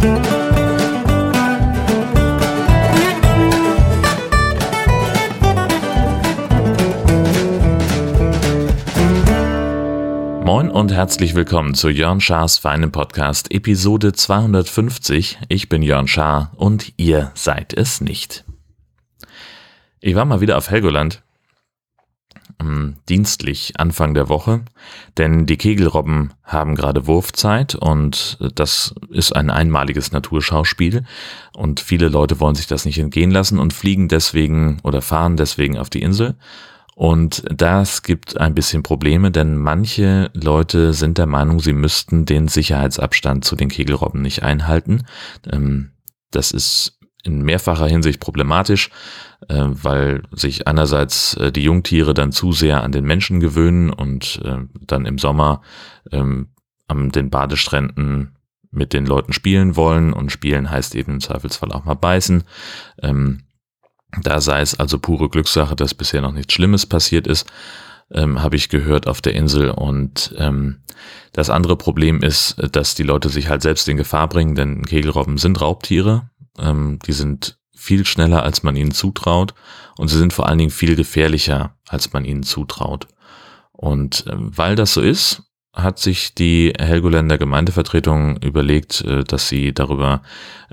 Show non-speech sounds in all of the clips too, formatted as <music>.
Moin und herzlich willkommen zu Jörn Schars feinem Podcast Episode 250. Ich bin Jörn Schaar und ihr seid es nicht. Ich war mal wieder auf Helgoland, ähm, dienstlich Anfang der Woche, denn die Kegelrobben haben gerade Wurfzeit und das ist ein einmaliges Naturschauspiel und viele Leute wollen sich das nicht entgehen lassen und fliegen deswegen oder fahren deswegen auf die Insel. Und das gibt ein bisschen Probleme, denn manche Leute sind der Meinung, sie müssten den Sicherheitsabstand zu den Kegelrobben nicht einhalten. Ähm, das ist in mehrfacher Hinsicht problematisch, äh, weil sich einerseits äh, die Jungtiere dann zu sehr an den Menschen gewöhnen und äh, dann im Sommer ähm, an den Badestränden mit den Leuten spielen wollen und spielen heißt eben im Zweifelsfall auch mal beißen. Ähm, da sei es also pure Glückssache, dass bisher noch nichts Schlimmes passiert ist, ähm, habe ich gehört auf der Insel. Und ähm, das andere Problem ist, dass die Leute sich halt selbst in Gefahr bringen, denn Kegelrobben sind Raubtiere ähm, die sind viel schneller, als man ihnen zutraut und sie sind vor allen Dingen viel gefährlicher, als man ihnen zutraut. Und äh, weil das so ist, hat sich die Helgoländer Gemeindevertretung überlegt, äh, dass sie darüber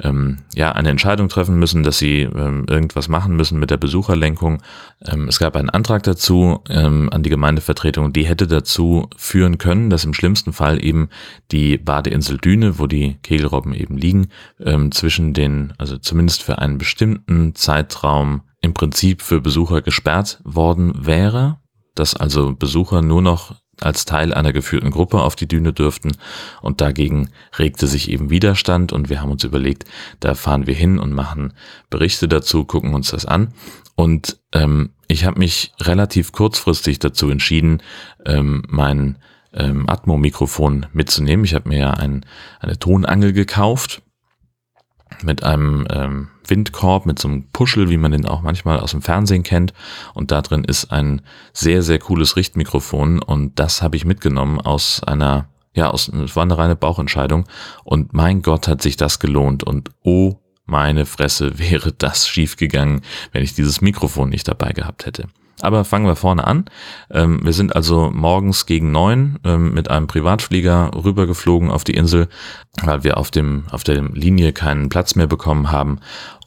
ähm, ja eine Entscheidung treffen müssen, dass sie ähm, irgendwas machen müssen mit der Besucherlenkung. Ähm, es gab einen Antrag dazu ähm, an die Gemeindevertretung, die hätte dazu führen können, dass im schlimmsten Fall eben die Badeinsel Düne, wo die Kegelrobben eben liegen, ähm, zwischen den, also zumindest für einen bestimmten Zeitraum im Prinzip für Besucher gesperrt worden wäre, dass also Besucher nur noch als Teil einer geführten Gruppe auf die Düne dürften. Und dagegen regte sich eben Widerstand und wir haben uns überlegt, da fahren wir hin und machen Berichte dazu, gucken uns das an. Und ähm, ich habe mich relativ kurzfristig dazu entschieden, ähm, mein ähm, Atmo-Mikrofon mitzunehmen. Ich habe mir ja ein, eine Tonangel gekauft mit einem ähm, Windkorb, mit so einem Puschel, wie man den auch manchmal aus dem Fernsehen kennt. Und da drin ist ein sehr, sehr cooles Richtmikrofon. Und das habe ich mitgenommen aus einer, ja, aus, es war eine reine Bauchentscheidung. Und mein Gott, hat sich das gelohnt. Und oh meine Fresse, <laughs> wäre das schiefgegangen, wenn ich dieses Mikrofon nicht dabei gehabt hätte. Aber fangen wir vorne an. Ähm, wir sind also morgens gegen neun ähm, mit einem Privatflieger rübergeflogen auf die Insel, weil wir auf dem auf der Linie keinen Platz mehr bekommen haben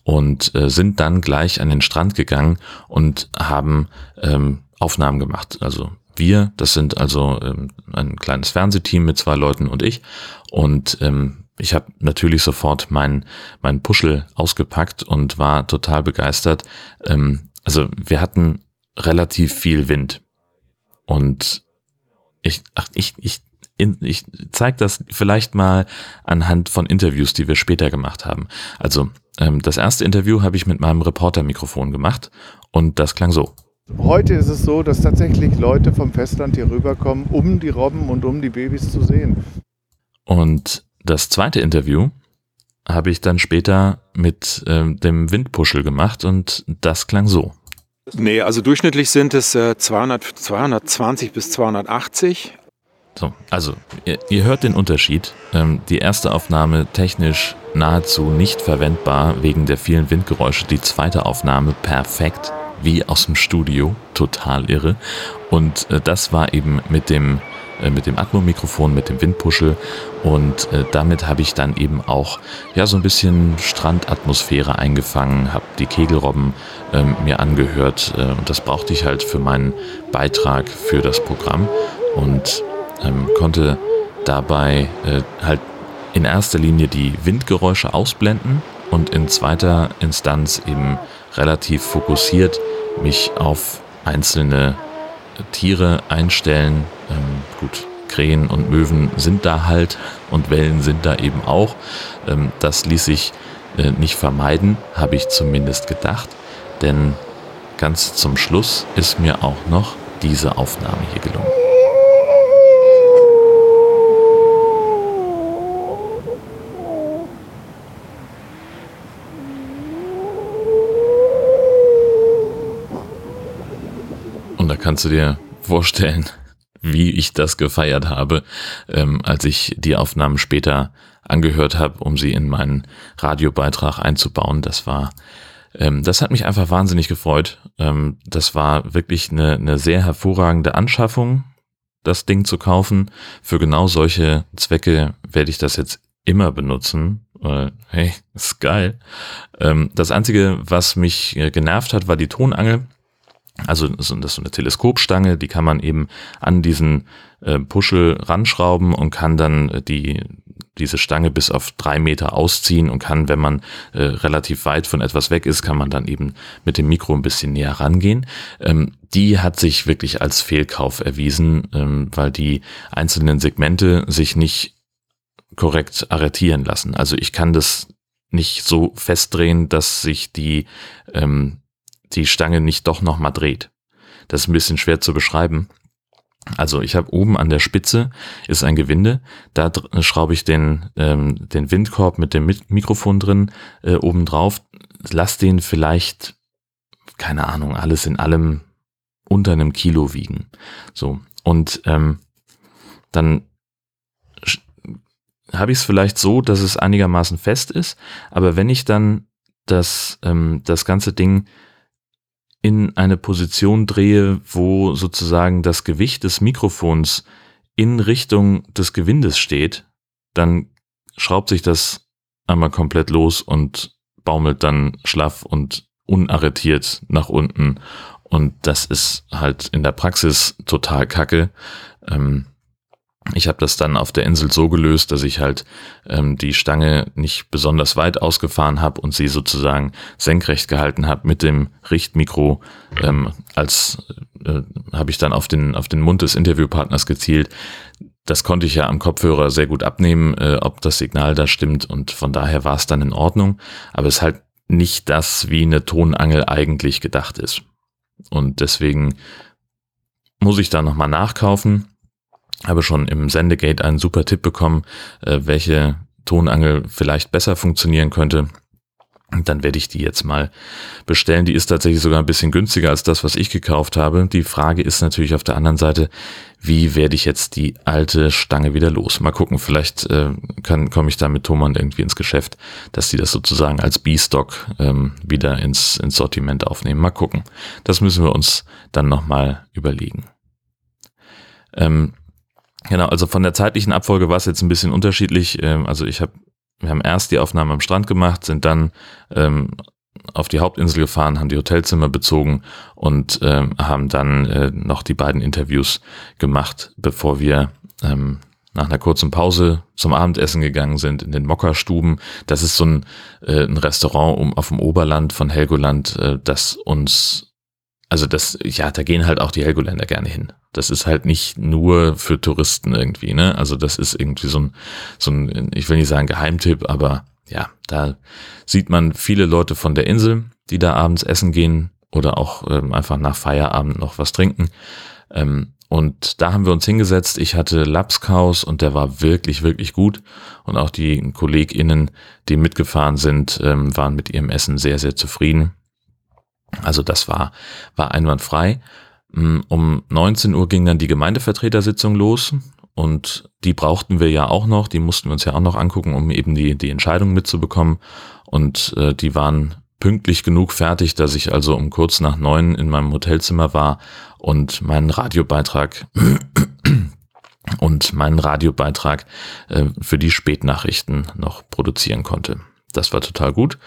und äh, sind dann gleich an den Strand gegangen und haben ähm, Aufnahmen gemacht. Also wir, das sind also ähm, ein kleines Fernsehteam mit zwei Leuten und ich und ähm, ich habe natürlich sofort meinen mein Puschel ausgepackt und war total begeistert. Ähm, also wir hatten relativ viel Wind. Und ich, ach, ich, ich, ich zeige das vielleicht mal anhand von Interviews, die wir später gemacht haben. Also ähm, das erste Interview habe ich mit meinem Reportermikrofon gemacht und das klang so. Heute ist es so, dass tatsächlich Leute vom Festland hier rüberkommen, um die Robben und um die Babys zu sehen. Und das zweite Interview habe ich dann später mit ähm, dem Windpuschel gemacht und das klang so. Nee, also durchschnittlich sind es äh, 200, 220 bis 280. So, also ihr, ihr hört den Unterschied. Ähm, die erste Aufnahme technisch nahezu nicht verwendbar wegen der vielen Windgeräusche. Die zweite Aufnahme perfekt, wie aus dem Studio, total irre. Und äh, das war eben mit dem äh, mit dem Atmo-Mikrofon, mit dem Windpuschel. Und äh, damit habe ich dann eben auch ja so ein bisschen Strandatmosphäre eingefangen, habe die Kegelrobben ähm, mir angehört. Äh, und das brauchte ich halt für meinen Beitrag für das Programm. Und ähm, konnte dabei äh, halt in erster Linie die Windgeräusche ausblenden und in zweiter Instanz eben relativ fokussiert mich auf einzelne Tiere einstellen. Ähm, gut, Krähen und Möwen sind da halt und Wellen sind da eben auch. Ähm, das ließ sich äh, nicht vermeiden, habe ich zumindest gedacht. Denn ganz zum Schluss ist mir auch noch diese Aufnahme hier gelungen. Da kannst du dir vorstellen, <laughs> wie ich das gefeiert habe, ähm, als ich die Aufnahmen später angehört habe, um sie in meinen Radiobeitrag einzubauen. Das war, ähm, das hat mich einfach wahnsinnig gefreut. Ähm, das war wirklich eine, eine sehr hervorragende Anschaffung, das Ding zu kaufen. Für genau solche Zwecke werde ich das jetzt immer benutzen. Äh, hey, <laughs> ist geil. Ähm, das Einzige, was mich äh, genervt hat, war die Tonangel. Also das ist so eine Teleskopstange, die kann man eben an diesen äh, Puschel ranschrauben und kann dann äh, die diese Stange bis auf drei Meter ausziehen und kann, wenn man äh, relativ weit von etwas weg ist, kann man dann eben mit dem Mikro ein bisschen näher rangehen. Ähm, die hat sich wirklich als Fehlkauf erwiesen, ähm, weil die einzelnen Segmente sich nicht korrekt arretieren lassen. Also ich kann das nicht so festdrehen, dass sich die, ähm, die Stange nicht doch nochmal dreht. Das ist ein bisschen schwer zu beschreiben. Also ich habe oben an der Spitze ist ein Gewinde, da schraube ich den, ähm, den Windkorb mit dem Mikrofon drin äh, oben drauf, lass den vielleicht, keine Ahnung, alles in allem unter einem Kilo wiegen. So, und ähm, dann habe ich es vielleicht so, dass es einigermaßen fest ist, aber wenn ich dann das, ähm, das ganze Ding in eine Position drehe, wo sozusagen das Gewicht des Mikrofons in Richtung des Gewindes steht, dann schraubt sich das einmal komplett los und baumelt dann schlaff und unarretiert nach unten. Und das ist halt in der Praxis total kacke. Ähm, ich habe das dann auf der Insel so gelöst, dass ich halt ähm, die Stange nicht besonders weit ausgefahren habe und sie sozusagen senkrecht gehalten habe mit dem Richtmikro. Ähm, als äh, habe ich dann auf den auf den Mund des Interviewpartners gezielt. Das konnte ich ja am Kopfhörer sehr gut abnehmen, äh, ob das Signal da stimmt und von daher war es dann in Ordnung. Aber es ist halt nicht das, wie eine Tonangel eigentlich gedacht ist. Und deswegen muss ich da nochmal nachkaufen habe schon im Sendegate einen super Tipp bekommen, äh, welche Tonangel vielleicht besser funktionieren könnte. Und dann werde ich die jetzt mal bestellen. Die ist tatsächlich sogar ein bisschen günstiger als das, was ich gekauft habe. Die Frage ist natürlich auf der anderen Seite, wie werde ich jetzt die alte Stange wieder los? Mal gucken, vielleicht äh, kann komme ich da mit Thomann irgendwie ins Geschäft, dass die das sozusagen als B-Stock ähm, wieder ins, ins Sortiment aufnehmen. Mal gucken. Das müssen wir uns dann nochmal überlegen. Ähm, Genau, also von der zeitlichen Abfolge war es jetzt ein bisschen unterschiedlich. Ähm, also ich habe, wir haben erst die Aufnahme am Strand gemacht, sind dann ähm, auf die Hauptinsel gefahren, haben die Hotelzimmer bezogen und ähm, haben dann äh, noch die beiden Interviews gemacht, bevor wir ähm, nach einer kurzen Pause zum Abendessen gegangen sind in den Mokka-Stuben. Das ist so ein, äh, ein Restaurant um, auf dem Oberland von Helgoland, äh, das uns also das, ja, da gehen halt auch die Helgoländer gerne hin. Das ist halt nicht nur für Touristen irgendwie, ne? Also das ist irgendwie so ein, so ein, ich will nicht sagen Geheimtipp, aber ja, da sieht man viele Leute von der Insel, die da abends essen gehen oder auch ähm, einfach nach Feierabend noch was trinken. Ähm, und da haben wir uns hingesetzt. Ich hatte Lapskaus und der war wirklich, wirklich gut. Und auch die KollegInnen, die mitgefahren sind, ähm, waren mit ihrem Essen sehr, sehr zufrieden. Also das war, war einwandfrei. Mm, um 19 Uhr ging dann die Gemeindevertretersitzung los und die brauchten wir ja auch noch, die mussten wir uns ja auch noch angucken, um eben die, die Entscheidung mitzubekommen. Und äh, die waren pünktlich genug fertig, dass ich also um kurz nach neun in meinem Hotelzimmer war und meinen Radiobeitrag <clears throat> und meinen Radiobeitrag äh, für die Spätnachrichten noch produzieren konnte. Das war total gut.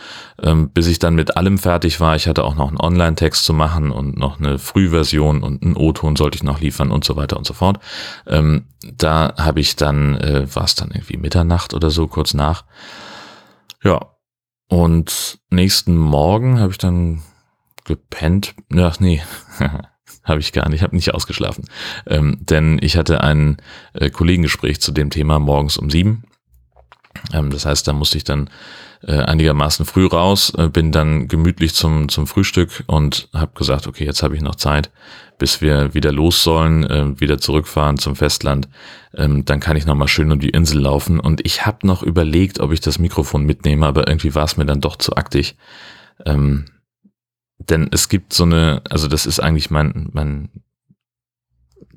Ähm, bis ich dann mit allem fertig war. Ich hatte auch noch einen Online-Text zu machen und noch eine Frühversion und einen O-Ton sollte ich noch liefern und so weiter und so fort. Ähm, da habe ich dann, äh, war es dann irgendwie Mitternacht oder so, kurz nach. Ja. Und nächsten Morgen habe ich dann gepennt. Ach nee, <laughs> habe ich gar nicht, habe nicht ausgeschlafen. Ähm, denn ich hatte ein äh, Kollegengespräch zu dem Thema morgens um sieben. Ähm, das heißt, da musste ich dann äh, einigermaßen früh raus, äh, bin dann gemütlich zum, zum Frühstück und habe gesagt, okay, jetzt habe ich noch Zeit, bis wir wieder los sollen, äh, wieder zurückfahren zum Festland. Ähm, dann kann ich nochmal schön um die Insel laufen. Und ich habe noch überlegt, ob ich das Mikrofon mitnehme, aber irgendwie war es mir dann doch zu aktig. Ähm, denn es gibt so eine, also das ist eigentlich mein, mein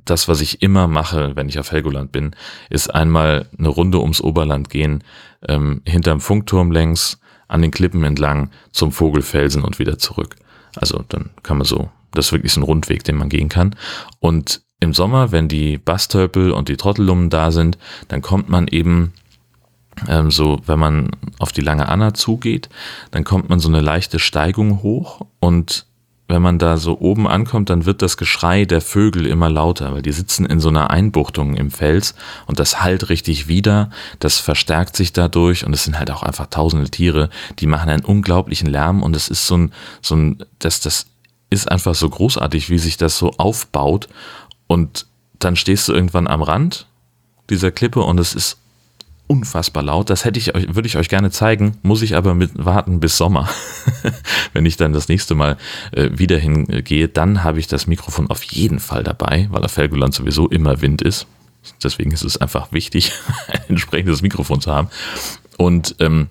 das, was ich immer mache, wenn ich auf Helgoland bin, ist einmal eine Runde ums Oberland gehen, ähm, hinterm Funkturm längs, an den Klippen entlang zum Vogelfelsen und wieder zurück. Also dann kann man so, das ist wirklich so ein Rundweg, den man gehen kann. Und im Sommer, wenn die Bastölpel und die Trottellummen da sind, dann kommt man eben ähm, so, wenn man auf die Lange Anna zugeht, dann kommt man so eine leichte Steigung hoch und wenn man da so oben ankommt, dann wird das Geschrei der Vögel immer lauter, weil die sitzen in so einer Einbuchtung im Fels und das halt richtig wieder, das verstärkt sich dadurch und es sind halt auch einfach tausende Tiere, die machen einen unglaublichen Lärm und es ist so ein, so ein, das, das ist einfach so großartig, wie sich das so aufbaut und dann stehst du irgendwann am Rand dieser Klippe und es ist unfassbar laut. Das hätte ich euch, würde ich euch gerne zeigen, muss ich aber mit warten bis Sommer. <laughs> Wenn ich dann das nächste Mal äh, wieder hingehe, dann habe ich das Mikrofon auf jeden Fall dabei, weil auf Helgoland sowieso immer Wind ist. Deswegen ist es einfach wichtig, <laughs> ein entsprechendes Mikrofon zu haben. Und ähm,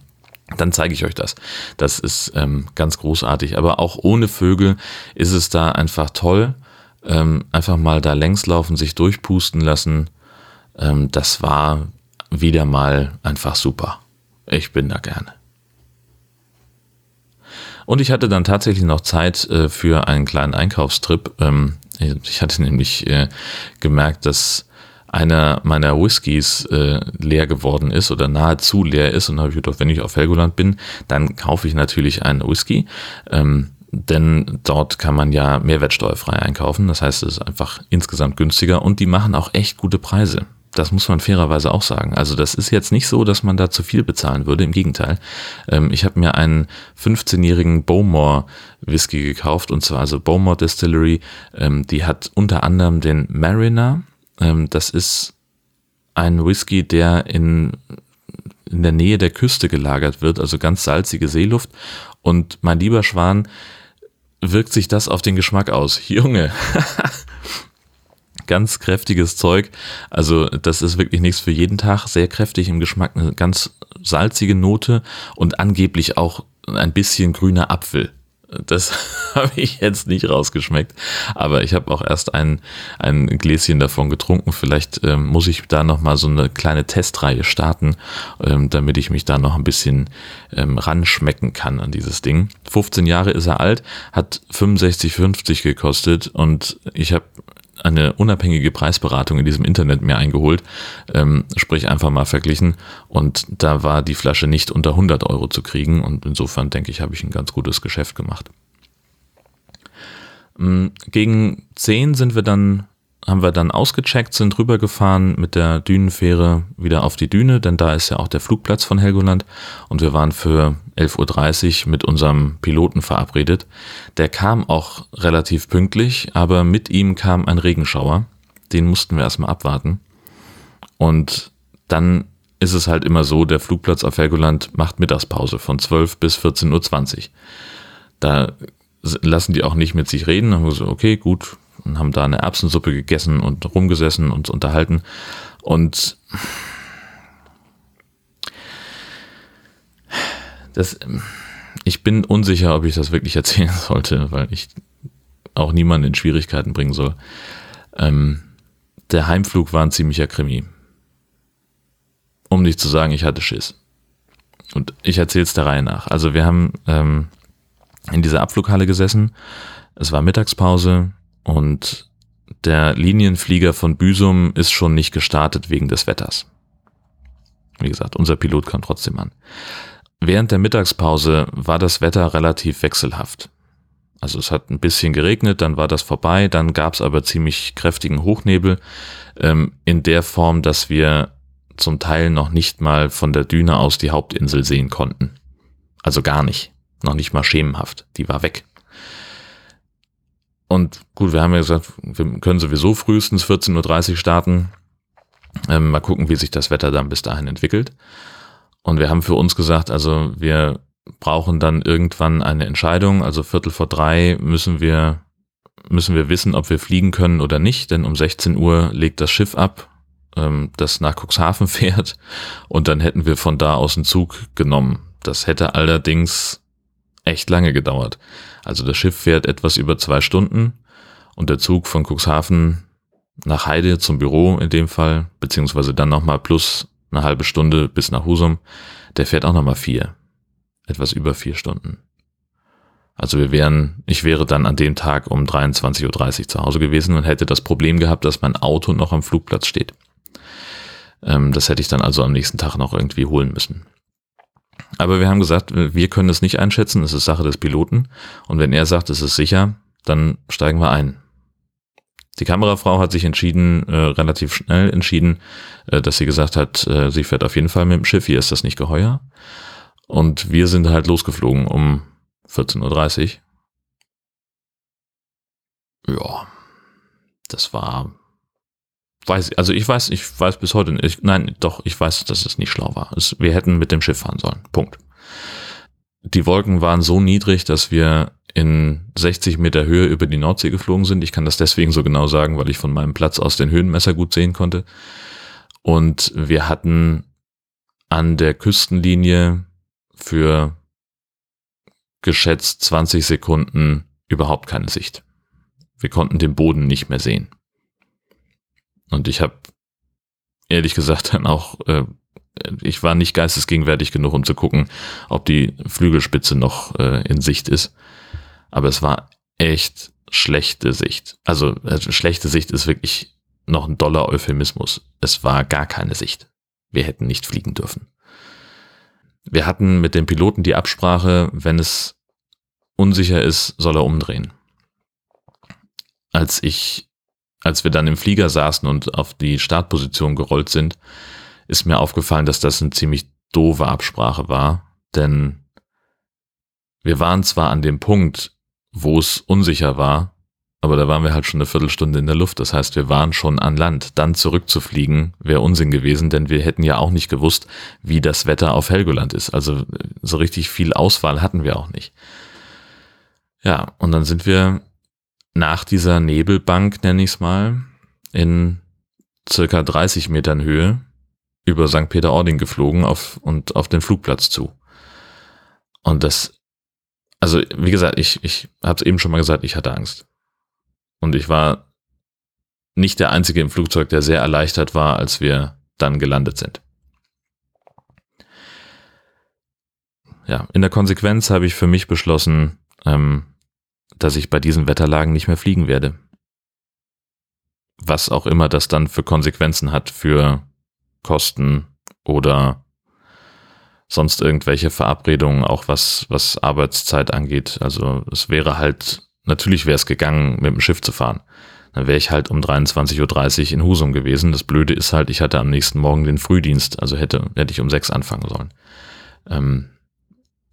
dann zeige ich euch das. Das ist ähm, ganz großartig. Aber auch ohne Vögel ist es da einfach toll. Ähm, einfach mal da längs laufen, sich durchpusten lassen. Ähm, das war wieder mal einfach super. Ich bin da gerne. Und ich hatte dann tatsächlich noch Zeit äh, für einen kleinen Einkaufstrip. Ähm, ich hatte nämlich äh, gemerkt, dass einer meiner Whiskys äh, leer geworden ist oder nahezu leer ist. Und habe ich gedacht, wenn ich auf Helgoland bin, dann kaufe ich natürlich einen Whisky. Ähm, denn dort kann man ja mehrwertsteuerfrei einkaufen. Das heißt, es ist einfach insgesamt günstiger und die machen auch echt gute Preise. Das muss man fairerweise auch sagen. Also das ist jetzt nicht so, dass man da zu viel bezahlen würde. Im Gegenteil. Ähm, ich habe mir einen 15-jährigen Bowmore Whisky gekauft und zwar also Bowmore Distillery. Ähm, die hat unter anderem den Mariner. Ähm, das ist ein Whisky, der in in der Nähe der Küste gelagert wird, also ganz salzige Seeluft. Und mein lieber Schwan, wirkt sich das auf den Geschmack aus? <laughs> Junge, ganz kräftiges Zeug. Also das ist wirklich nichts für jeden Tag. Sehr kräftig im Geschmack, eine ganz salzige Note und angeblich auch ein bisschen grüner Apfel. Das <laughs> habe ich jetzt nicht rausgeschmeckt, aber ich habe auch erst ein, ein Gläschen davon getrunken. Vielleicht ähm, muss ich da nochmal so eine kleine Testreihe starten, ähm, damit ich mich da noch ein bisschen ähm, ranschmecken kann an dieses Ding. 15 Jahre ist er alt, hat 65,50 gekostet und ich habe eine unabhängige Preisberatung in diesem Internet mir eingeholt, ähm, sprich einfach mal verglichen und da war die Flasche nicht unter 100 Euro zu kriegen und insofern denke ich, habe ich ein ganz gutes Geschäft gemacht. Mm, gegen 10 sind wir dann haben wir dann ausgecheckt, sind rübergefahren mit der Dünenfähre wieder auf die Düne, denn da ist ja auch der Flugplatz von Helgoland und wir waren für 11.30 Uhr mit unserem Piloten verabredet. Der kam auch relativ pünktlich, aber mit ihm kam ein Regenschauer. Den mussten wir erstmal abwarten. Und dann ist es halt immer so, der Flugplatz auf Helgoland macht Mittagspause von 12 bis 14.20 Uhr. Da lassen die auch nicht mit sich reden. Dann haben wir so, okay, gut, und haben da eine Erbsensuppe gegessen und rumgesessen und unterhalten. Und das, ich bin unsicher, ob ich das wirklich erzählen <laughs> sollte, weil ich auch niemanden in Schwierigkeiten bringen soll. Ähm, der Heimflug war ein ziemlicher Krimi. Um nicht zu sagen, ich hatte Schiss. Und ich erzähle es der Reihe nach. Also wir haben ähm, in dieser Abflughalle gesessen. Es war Mittagspause. Und der Linienflieger von Büsum ist schon nicht gestartet wegen des Wetters. Wie gesagt, unser Pilot kam trotzdem an. Während der Mittagspause war das Wetter relativ wechselhaft. Also es hat ein bisschen geregnet, dann war das vorbei, dann gab es aber ziemlich kräftigen Hochnebel ähm, in der Form, dass wir zum Teil noch nicht mal von der Düne aus die Hauptinsel sehen konnten. Also gar nicht, noch nicht mal schemenhaft, die war weg. Und gut, wir haben ja gesagt, wir können sowieso frühestens 14.30 Uhr starten. Ähm, mal gucken, wie sich das Wetter dann bis dahin entwickelt. Und wir haben für uns gesagt, also wir brauchen dann irgendwann eine Entscheidung. Also Viertel vor drei müssen wir, müssen wir wissen, ob wir fliegen können oder nicht. Denn um 16 Uhr legt das Schiff ab, ähm, das nach Cuxhaven <laughs> fährt. Und dann hätten wir von da aus einen Zug genommen. Das hätte allerdings echt lange gedauert. Also das Schiff fährt etwas über zwei Stunden und der Zug von Cuxhaven nach Heide zum Büro in dem Fall, beziehungsweise dann nochmal plus eine halbe Stunde bis nach Husum, der fährt auch nochmal vier. Etwas über vier Stunden. Also wir wären, ich wäre dann an dem Tag um 23.30 Uhr zu Hause gewesen und hätte das Problem gehabt, dass mein Auto noch am Flugplatz steht. Ähm, das hätte ich dann also am nächsten Tag noch irgendwie holen müssen. Aber wir haben gesagt, wir können es nicht einschätzen, es ist Sache des Piloten. Und wenn er sagt, es ist sicher, dann steigen wir ein. Die Kamerafrau hat sich entschieden, äh, relativ schnell entschieden, äh, dass sie gesagt hat, äh, sie fährt auf jeden Fall mit dem Schiff, hier ist das nicht geheuer. Und wir sind halt losgeflogen um 14.30 Uhr. Ja, das war, weiß, also ich weiß, ich weiß bis heute nicht, nein, doch, ich weiß, dass es nicht schlau war. Es, wir hätten mit dem Schiff fahren sollen. Punkt. Die Wolken waren so niedrig, dass wir in 60 Meter Höhe über die Nordsee geflogen sind. Ich kann das deswegen so genau sagen, weil ich von meinem Platz aus den Höhenmesser gut sehen konnte. Und wir hatten an der Küstenlinie für geschätzt 20 Sekunden überhaupt keine Sicht. Wir konnten den Boden nicht mehr sehen. Und ich habe ehrlich gesagt dann auch, äh, ich war nicht geistesgegenwärtig genug, um zu gucken, ob die Flügelspitze noch äh, in Sicht ist. Aber es war echt schlechte Sicht. Also äh, schlechte Sicht ist wirklich noch ein doller Euphemismus. Es war gar keine Sicht. Wir hätten nicht fliegen dürfen. Wir hatten mit dem Piloten die Absprache, wenn es unsicher ist, soll er umdrehen. Als ich, als wir dann im Flieger saßen und auf die Startposition gerollt sind, ist mir aufgefallen, dass das eine ziemlich doofe Absprache war, denn wir waren zwar an dem Punkt, wo es unsicher war, aber da waren wir halt schon eine Viertelstunde in der Luft. Das heißt, wir waren schon an Land. Dann zurückzufliegen wäre Unsinn gewesen, denn wir hätten ja auch nicht gewusst, wie das Wetter auf Helgoland ist. Also so richtig viel Auswahl hatten wir auch nicht. Ja, und dann sind wir nach dieser Nebelbank, nenne ich es mal, in circa 30 Metern Höhe über St. Peter-Ording geflogen auf, und auf den Flugplatz zu. Und das, also wie gesagt, ich, ich habe es eben schon mal gesagt, ich hatte Angst. Und ich war nicht der Einzige im Flugzeug, der sehr erleichtert war, als wir dann gelandet sind. Ja, in der Konsequenz habe ich für mich beschlossen, ähm, dass ich bei diesen Wetterlagen nicht mehr fliegen werde. Was auch immer das dann für Konsequenzen hat für Kosten oder sonst irgendwelche Verabredungen, auch was, was Arbeitszeit angeht. Also es wäre halt, natürlich wäre es gegangen, mit dem Schiff zu fahren. Dann wäre ich halt um 23.30 Uhr in Husum gewesen. Das Blöde ist halt, ich hatte am nächsten Morgen den Frühdienst, also hätte, hätte ich um sechs anfangen sollen. Ähm,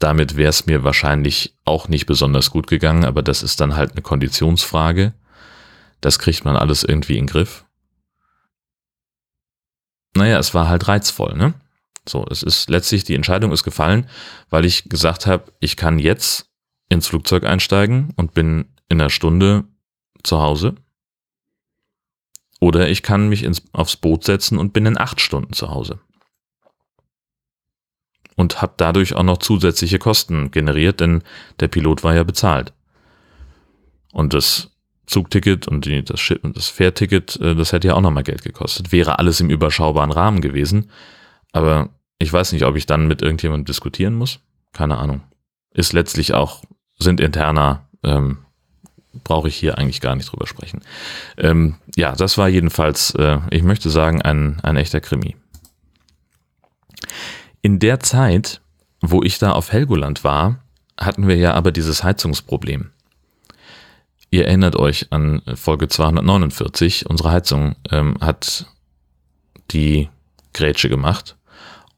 damit wäre es mir wahrscheinlich auch nicht besonders gut gegangen, aber das ist dann halt eine Konditionsfrage. Das kriegt man alles irgendwie in den Griff. Naja, es war halt reizvoll, ne? So, es ist letztlich, die Entscheidung ist gefallen, weil ich gesagt habe, ich kann jetzt ins Flugzeug einsteigen und bin in einer Stunde zu Hause. Oder ich kann mich ins, aufs Boot setzen und bin in acht Stunden zu Hause und habe dadurch auch noch zusätzliche Kosten generiert, denn der Pilot war ja bezahlt. Und das Zugticket und die, das, das Fährticket, äh, das hätte ja auch nochmal Geld gekostet. Wäre alles im überschaubaren Rahmen gewesen. Aber ich weiß nicht, ob ich dann mit irgendjemandem diskutieren muss. Keine Ahnung. Ist letztlich auch, sind interner, ähm, brauche ich hier eigentlich gar nicht drüber sprechen. Ähm, ja, das war jedenfalls, äh, ich möchte sagen, ein, ein echter Krimi. In der Zeit, wo ich da auf Helgoland war, hatten wir ja aber dieses Heizungsproblem. Ihr erinnert euch an Folge 249, unsere Heizung ähm, hat die Grätsche gemacht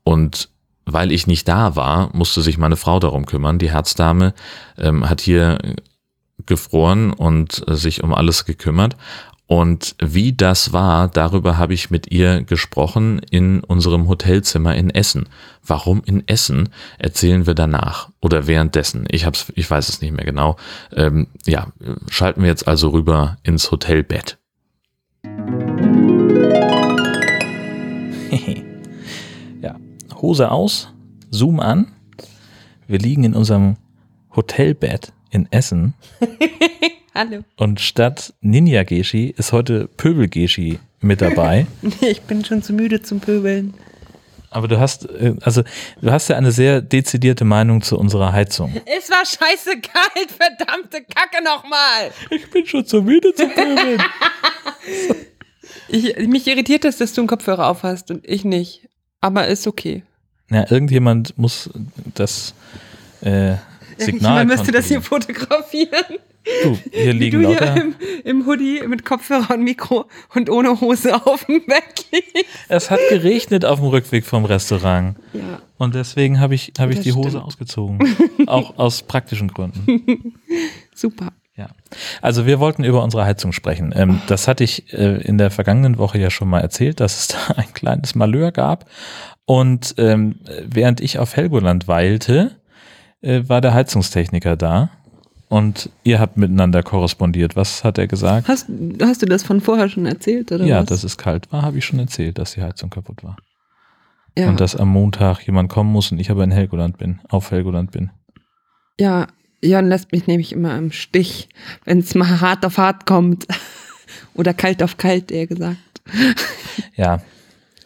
und weil ich nicht da war, musste sich meine Frau darum kümmern. Die Herzdame ähm, hat hier gefroren und äh, sich um alles gekümmert. Und wie das war, darüber habe ich mit ihr gesprochen in unserem Hotelzimmer in Essen. Warum in Essen, erzählen wir danach oder währenddessen. Ich hab's, ich weiß es nicht mehr genau. Ähm, ja, schalten wir jetzt also rüber ins Hotelbett. <laughs> ja, Hose aus, Zoom an. Wir liegen in unserem Hotelbett in Essen. <laughs> Hallo. Und statt Ninja Geschi ist heute Pöbel Geschi mit dabei. <laughs> ich bin schon zu müde zum Pöbeln. Aber du hast, äh, also du hast ja eine sehr dezidierte Meinung zu unserer Heizung. Es war scheiße kalt, <laughs> verdammte Kacke nochmal. Ich bin schon zu müde zu pöbeln. ich, mich irritiert es, dass du einen Kopfhörer aufhast und ich nicht. Aber ist okay. Ja, irgendjemand muss das äh, Signal. Man müsste das hier fotografieren. Du, hier liegen Wie du lauter. hier im, im Hoodie mit Kopfhörer und Mikro und ohne Hose auf dem Bett liegst. Es hat geregnet auf dem Rückweg vom Restaurant. Ja. Und deswegen habe ich, hab ich die Hose stimmt. ausgezogen. Auch aus praktischen Gründen. <laughs> Super. Ja. Also wir wollten über unsere Heizung sprechen. Ähm, das hatte ich äh, in der vergangenen Woche ja schon mal erzählt, dass es <laughs> da ein kleines Malheur gab. Und ähm, während ich auf Helgoland weilte, äh, war der Heizungstechniker da. Und ihr habt miteinander korrespondiert. Was hat er gesagt? Hast, hast du das von vorher schon erzählt, oder ja, was? dass es kalt war, habe ich schon erzählt, dass die Heizung kaputt war. ja. Und dass am Montag jemand kommen muss und ich aber in Helgoland bin, auf Helgoland bin. Ja, Jan lässt mich nämlich immer im Stich, wenn es mal hart auf hart kommt. <laughs> Oder kalt auf kalt, eher gesagt. Ja,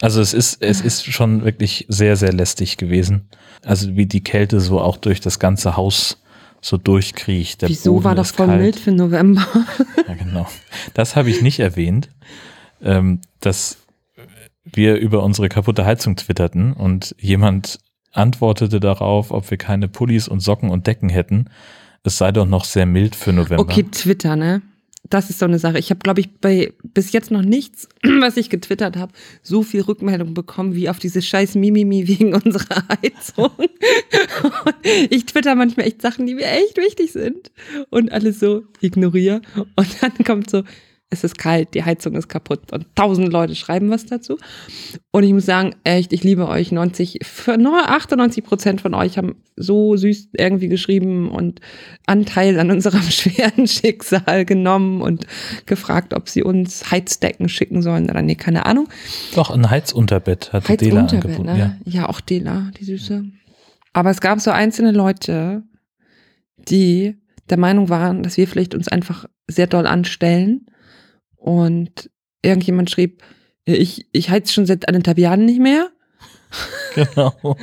also es ist, es ist schon wirklich sehr, sehr lästig gewesen. Also wie die Kälte so auch durch das ganze Haus so durchkriecht. Der Wieso Boden war das voll kalt. mild für November? <laughs> Ja, genau. Das habe ich nicht erwähnt, ähm, dass wir über unsere kaputte Heizung twitterten und jemand antwortete darauf, ob wir keine Pullis und Socken und Decken hätten. Es sei doch noch sehr mild für November. Okay, Twitter, ne? Das ist so eine Sache. Ich habe, glaube ich, bei bis jetzt noch nichts, <clears throat> was ich getwittert habe, so viel Rückmeldung bekommen wie auf diese scheiß Mimimi wegen <laughs> unserer Heizung. Ich twitter manchmal echt Sachen, die mir echt wichtig sind. Und alles so ignoriere. Und dann kommt so, es ist kalt, die Heizung ist kaputt. Und tausend Leute schreiben was dazu. Und ich muss sagen, echt, ich liebe euch. 90, für 98 Prozent von euch haben so süß irgendwie geschrieben und Anteil an unserem <laughs> schweren Schicksal genommen und gefragt, ob sie uns Heizdecken schicken sollen oder nee, keine Ahnung. Doch, ein Heizunterbett hatte Dela Heizunterbett, angeboten. ne? Ja. Ja. auch Dela, die Süße. Aber es gab so einzelne Leute, die der Meinung waren, dass wir vielleicht uns einfach sehr doll anstellen. Und irgendjemand schrieb, ich, ich heiz schon seit anderthalb Jahren nicht mehr. Genau. <laughs>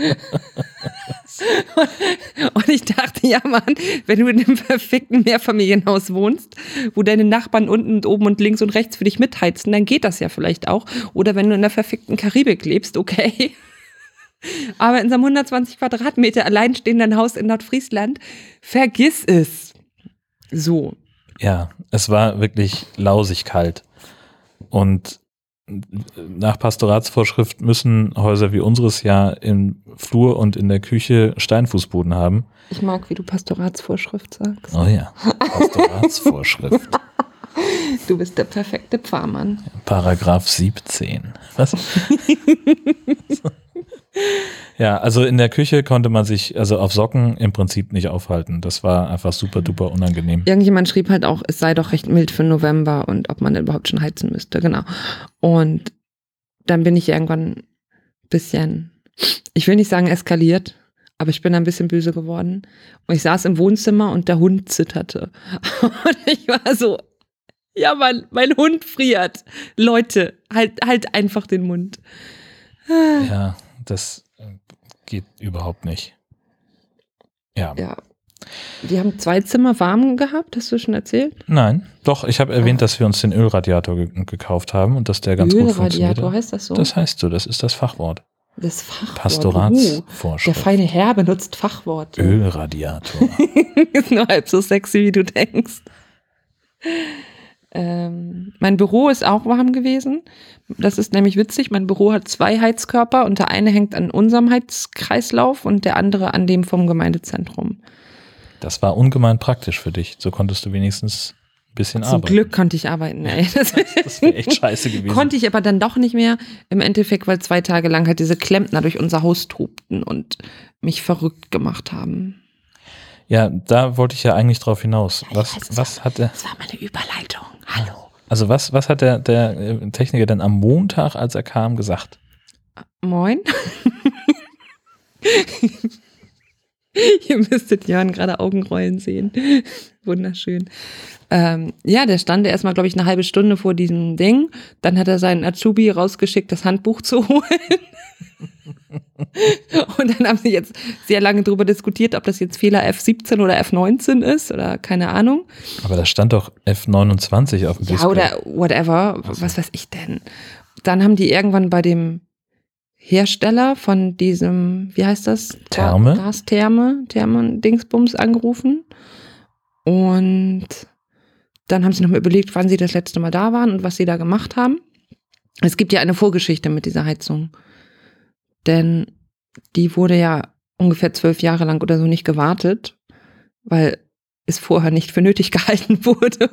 Und ich dachte, ja Mann, wenn du in einem verfickten Mehrfamilienhaus wohnst, wo deine Nachbarn unten und oben und links und rechts für dich mitheizen, dann geht das ja vielleicht auch. Oder wenn du in der verfickten Karibik lebst, okay. <laughs> Aber in so einem 120 Quadratmeter alleinstehenden Haus in Nordfriesland, vergiss es. So. Ja, es war wirklich lausig kalt. Und nach Pastoratsvorschrift müssen Häuser wie unseres ja im Flur und in der Küche Steinfußboden haben. Ich mag, wie du Pastoratsvorschrift sagst. Oh ja, Pastoratsvorschrift. <laughs> Du bist der perfekte Pfarrmann. Paragraph 17. Was? <laughs> ja, also in der Küche konnte man sich also auf Socken im Prinzip nicht aufhalten. Das war einfach super duper unangenehm. Irgendjemand schrieb halt auch, es sei doch recht mild für November und ob man denn überhaupt schon heizen müsste, genau. Und dann bin ich irgendwann ein bisschen, ich will nicht sagen eskaliert, aber ich bin ein bisschen böse geworden. Und ich saß im Wohnzimmer und der Hund zitterte. <laughs> Und ich war so, ja, mein, mein Hund friert. Leute, halt, halt einfach den Mund. Ja, das äh, geht überhaupt nicht. Ja. Ja. Die haben zwei Zimmer warm gehabt, hast du schon erzählt? Nein, doch, ich habe erwähnt, dass wir uns den Ölradiator ge gekauft haben und dass der ganz gut funktioniert. Ölradiator heißt das so? Das heißt so, das ist das Fachwort. das Fachwort. Uh, der feine Herr benutzt Fachworte. Ölradiator. <laughs> ist nur halb so sexy, wie du denkst. Ähm, mein Büro ist auch warm gewesen. Das ist nämlich witzig. Mein Büro hat zwei Heizkörper und der eine hängt an unserem Heizkreislauf und der andere an dem vom Gemeindezentrum. Das war ungemein praktisch für dich. So konntest du wenigstens ein bisschen Zum arbeiten. Glück konnte ich arbeiten. Ey. <laughs> Das, Das wäre echt <laughs> scheiße gewesen. konnte ich aber dann doch nicht mehr. Im Endeffekt, weil zwei Tage lang halt diese Klempner durch unser Haus tobten und mich verrückt gemacht haben. ja, da wollte ich ja eigentlich drauf hinaus. Was, weiß, was hat der, Das war meine Überleitung. Hallo. also was, was hat der, der äh, Techniker denn am Montag, als er kam, gesagt? Moin. <laughs> Ihr müsstet Jörn gerade Augenrollen sehen. Wunderschön. Ähm, ja, der stand erstmal, glaube ich, eine halbe Stunde vor diesem Ding. Dann hat er seinen Azubi rausgeschickt, das Handbuch zu holen. <laughs> Und dann haben sie jetzt sehr lange darüber diskutiert, ob das jetzt Fehler F17 oder F19 ist oder keine Ahnung. Aber da stand doch F29 auf dem Ja, Display. oder whatever. Ach so. Was weiß ich denn? Dann haben die irgendwann bei dem Hersteller von diesem, wie heißt das? Therme? Gastherme, Thermen-Dingsbums angerufen. Und dann haben sie nochmal überlegt, wann sie das letzte Mal da waren und was sie da gemacht haben. Es gibt ja eine Vorgeschichte mit dieser Heizung. Denn die wurde ja ungefähr zwölf Jahre lang oder so nicht gewartet, weil es vorher nicht für nötig <laughs> gehalten wurde,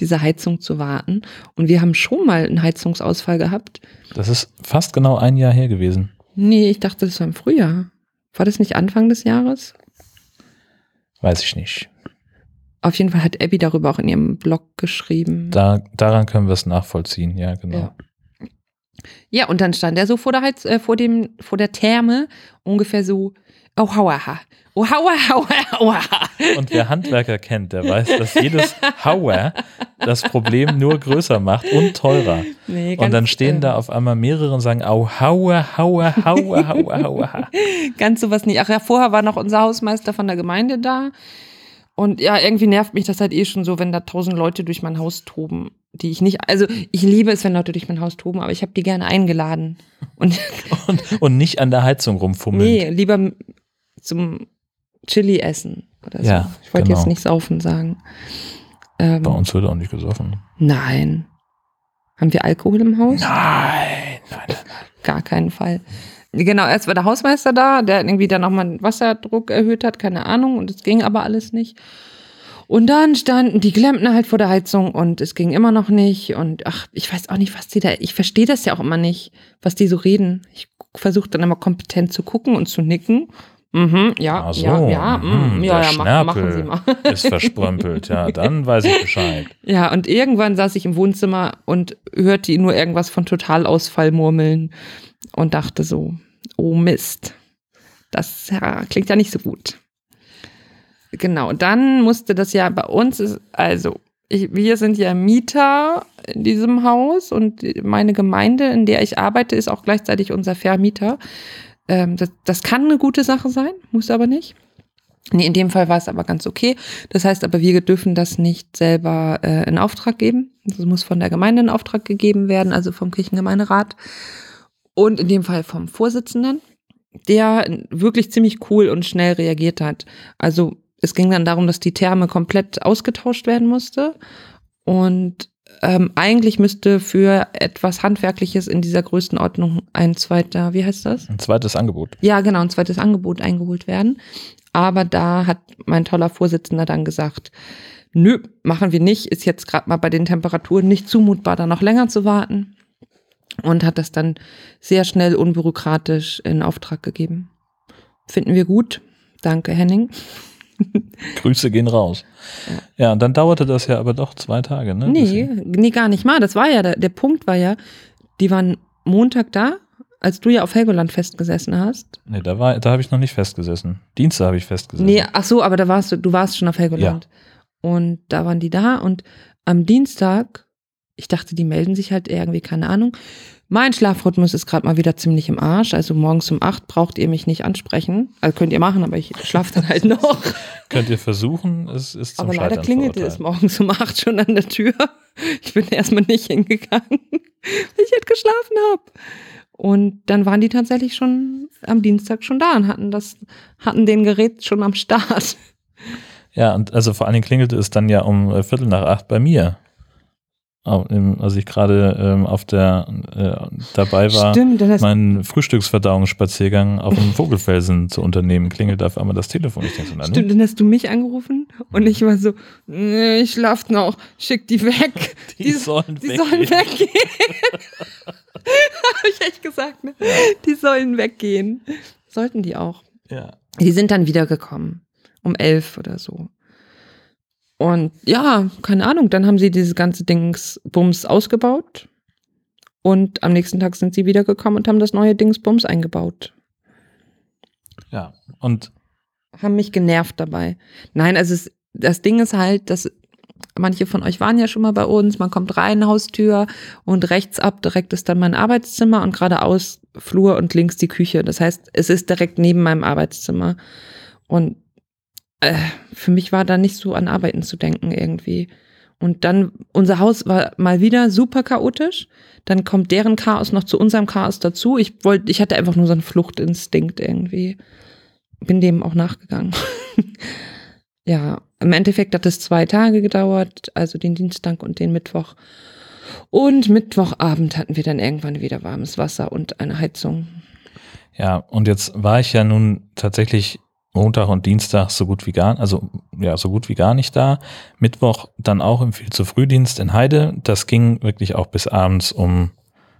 diese Heizung zu warten. Und wir haben schon mal einen Heizungsausfall gehabt. Das ist fast genau ein Jahr her gewesen. Nee, ich dachte, das war im Frühjahr. War das nicht Anfang des Jahres? Weiß ich nicht. Auf jeden Fall hat Abby darüber auch in ihrem Blog geschrieben. Da, daran können wir es nachvollziehen, ja, genau. Ja. Ja, und dann stand er so vor der Heiz, äh, vor dem, vor der Therme, ungefähr so, oh hauaha, oh hauaha, <laughs> hauaha, hauaha. Und wer Handwerker kennt, der weiß, dass jedes Hauer das Problem nur größer macht und teurer. Nee, Und dann stehen äh, da auf einmal mehrere und sagen, au, hauer, hauer, hauer, hauer, hauer. <laughs> Ganz sowas nicht. Ach ja, vorher war noch unser Hausmeister von der Gemeinde da. Und ja, irgendwie nervt mich das halt eh schon so, wenn da tausend Leute durch mein Haus toben, die ich nicht, also ich liebe es, wenn Leute durch mein Haus toben, aber ich habe die gerne eingeladen. <laughs> Und Und, und nicht an der Heizung rumfummeln. nee, lieber zum Chili essen oder so. Ja, ich wollte genau. jetzt nicht saufen sagen. Ähm, Bei uns wird auch nicht gesoffen. nein. Haben wir Alkohol im Haus? Nein, nein. Gar keinen Fall. Genau, erst war der Hausmeister da, der irgendwie dann nochmal den Wasserdruck erhöht hat, keine Ahnung, und es ging aber alles nicht. Und dann standen die Klempner halt vor der Heizung und es ging immer noch nicht. Und ach, ich weiß auch nicht, was die da, ich verstehe das ja auch immer nicht, was die so reden. Ich versuche dann immer kompetent zu gucken und zu nicken. Mhm, ja, so, ja, ja, mhm, mm, ja, der ja, mach, machen Schnörkel Sie mal. <laughs> Ist versprömpelt, ja, dann weiß ich Bescheid. <laughs> Ja, und irgendwann saß ich im Wohnzimmer und hörte ihn nur irgendwas von Totalausfall murmeln und dachte so, oh Mist, das ja, klingt ja nicht so gut. Genau, dann musste das ja bei uns, ist, also ich, wir sind ja Mieter in diesem Haus und meine Gemeinde, in der ich arbeite, ist auch gleichzeitig unser Vermieter. Ähm, das, das kann eine gute Sache sein, muss aber nicht. Nee, in dem Fall war es aber ganz okay. Das heißt aber, wir dürfen das nicht selber äh, in Auftrag geben. Das muss von der Gemeinde in Auftrag gegeben werden, also vom Kirchengemeinderat. Und in dem Fall vom Vorsitzenden, der wirklich ziemlich cool und schnell reagiert hat. Also es ging dann darum, dass die Therme komplett ausgetauscht werden musste. Und ähm, eigentlich müsste für etwas Handwerkliches in dieser Größenordnung ein zweiter, wie heißt das? Ein zweites Angebot. Ja, genau, ein zweites Angebot eingeholt werden. Aber da hat mein toller Vorsitzender dann gesagt, nö, machen wir nicht, ist jetzt gerade mal bei den Temperaturen nicht zumutbar, da noch länger zu warten. Und hat das dann sehr schnell unbürokratisch in Auftrag gegeben. Finden wir gut. Danke, Henning. <laughs> Grüße gehen raus. Ja, und dann dauerte das ja aber doch zwei Tage, ne? Nee, nee, gar nicht mal. Das war ja, der, der Punkt war ja, die waren Montag da, als du ja auf Helgoland festgesessen hast. Nee, da, war, da habe ich noch nicht festgesessen. Dienstag habe ich festgesessen. Nee, ach so, aber da warst du, du warst schon auf Helgoland. Und da waren die da und am Dienstag, ich dachte, die melden sich halt irgendwie, keine Ahnung. Mein Schlafrhythmus ist gerade mal wieder ziemlich im Arsch. Also morgens um acht braucht ihr mich nicht ansprechen. Also könnt ihr machen, aber ich schlafe dann halt noch. Könnt ihr versuchen, es ist zum aber leider Scheitern klingelte es morgens um acht schon an der Tür. Ich bin erstmal nicht hingegangen, weil ich halt geschlafen habe. Und dann waren die tatsächlich schon am Dienstag schon da und hatten das, hatten den Gerät schon am Start. Ja, und also vor allen Dingen klingelte es dann ja um äh, Viertel nach acht bei mir. Als ich gerade ähm, auf der äh, dabei war, Stimmt, meinen Frühstücksverdauungsspaziergang auf dem Vogelfelsen zu unternehmen, klingelte auf einmal das Telefon. Ich denke so, na, Stimmt, dann hast du mich angerufen und ich war so, nee, ich schlaf noch, schick die weg. <laughs> Die sollen die weggehen. sollen weggehen. <laughs> Habe ich echt gesagt, ne? Die sollen weggehen. Sollten die auch. Ja. Die sind dann wiedergekommen. Um elf oder so. Und ja, keine Ahnung, dann haben sie dieses ganze Dingsbums ausgebaut. Und am nächsten Tag sind sie wiedergekommen und haben das neue Dingsbums eingebaut. ja. Und haben mich genervt dabei. Nein, also es, das Ding ist halt, dass manche von euch waren ja schon mal bei uns, man kommt rein, Haustür und rechts ab direkt ist dann mein Arbeitszimmer und geradeaus Flur und links die Küche. Das heißt, es ist direkt neben meinem Arbeitszimmer. Und äh, für mich war da nicht so an Arbeiten zu denken irgendwie. Und dann, unser Haus war mal wieder super chaotisch. Dann kommt deren Chaos noch zu unserem Chaos dazu. Ich wollte, ich hatte einfach nur so einen Fluchtinstinkt irgendwie. Bin dem auch nachgegangen. <laughs> ja, im Endeffekt hat es zwei Tage gedauert, also den Dienstag und den Mittwoch. Und Mittwochabend hatten wir dann irgendwann wieder warmes Wasser und eine Heizung. Ja, und jetzt war ich ja nun tatsächlich Montag und Dienstag so gut wie gar, also ja, so gut wie gar nicht da. Mittwoch dann auch im viel zu Frühdienst in Heide. Das ging wirklich auch bis abends um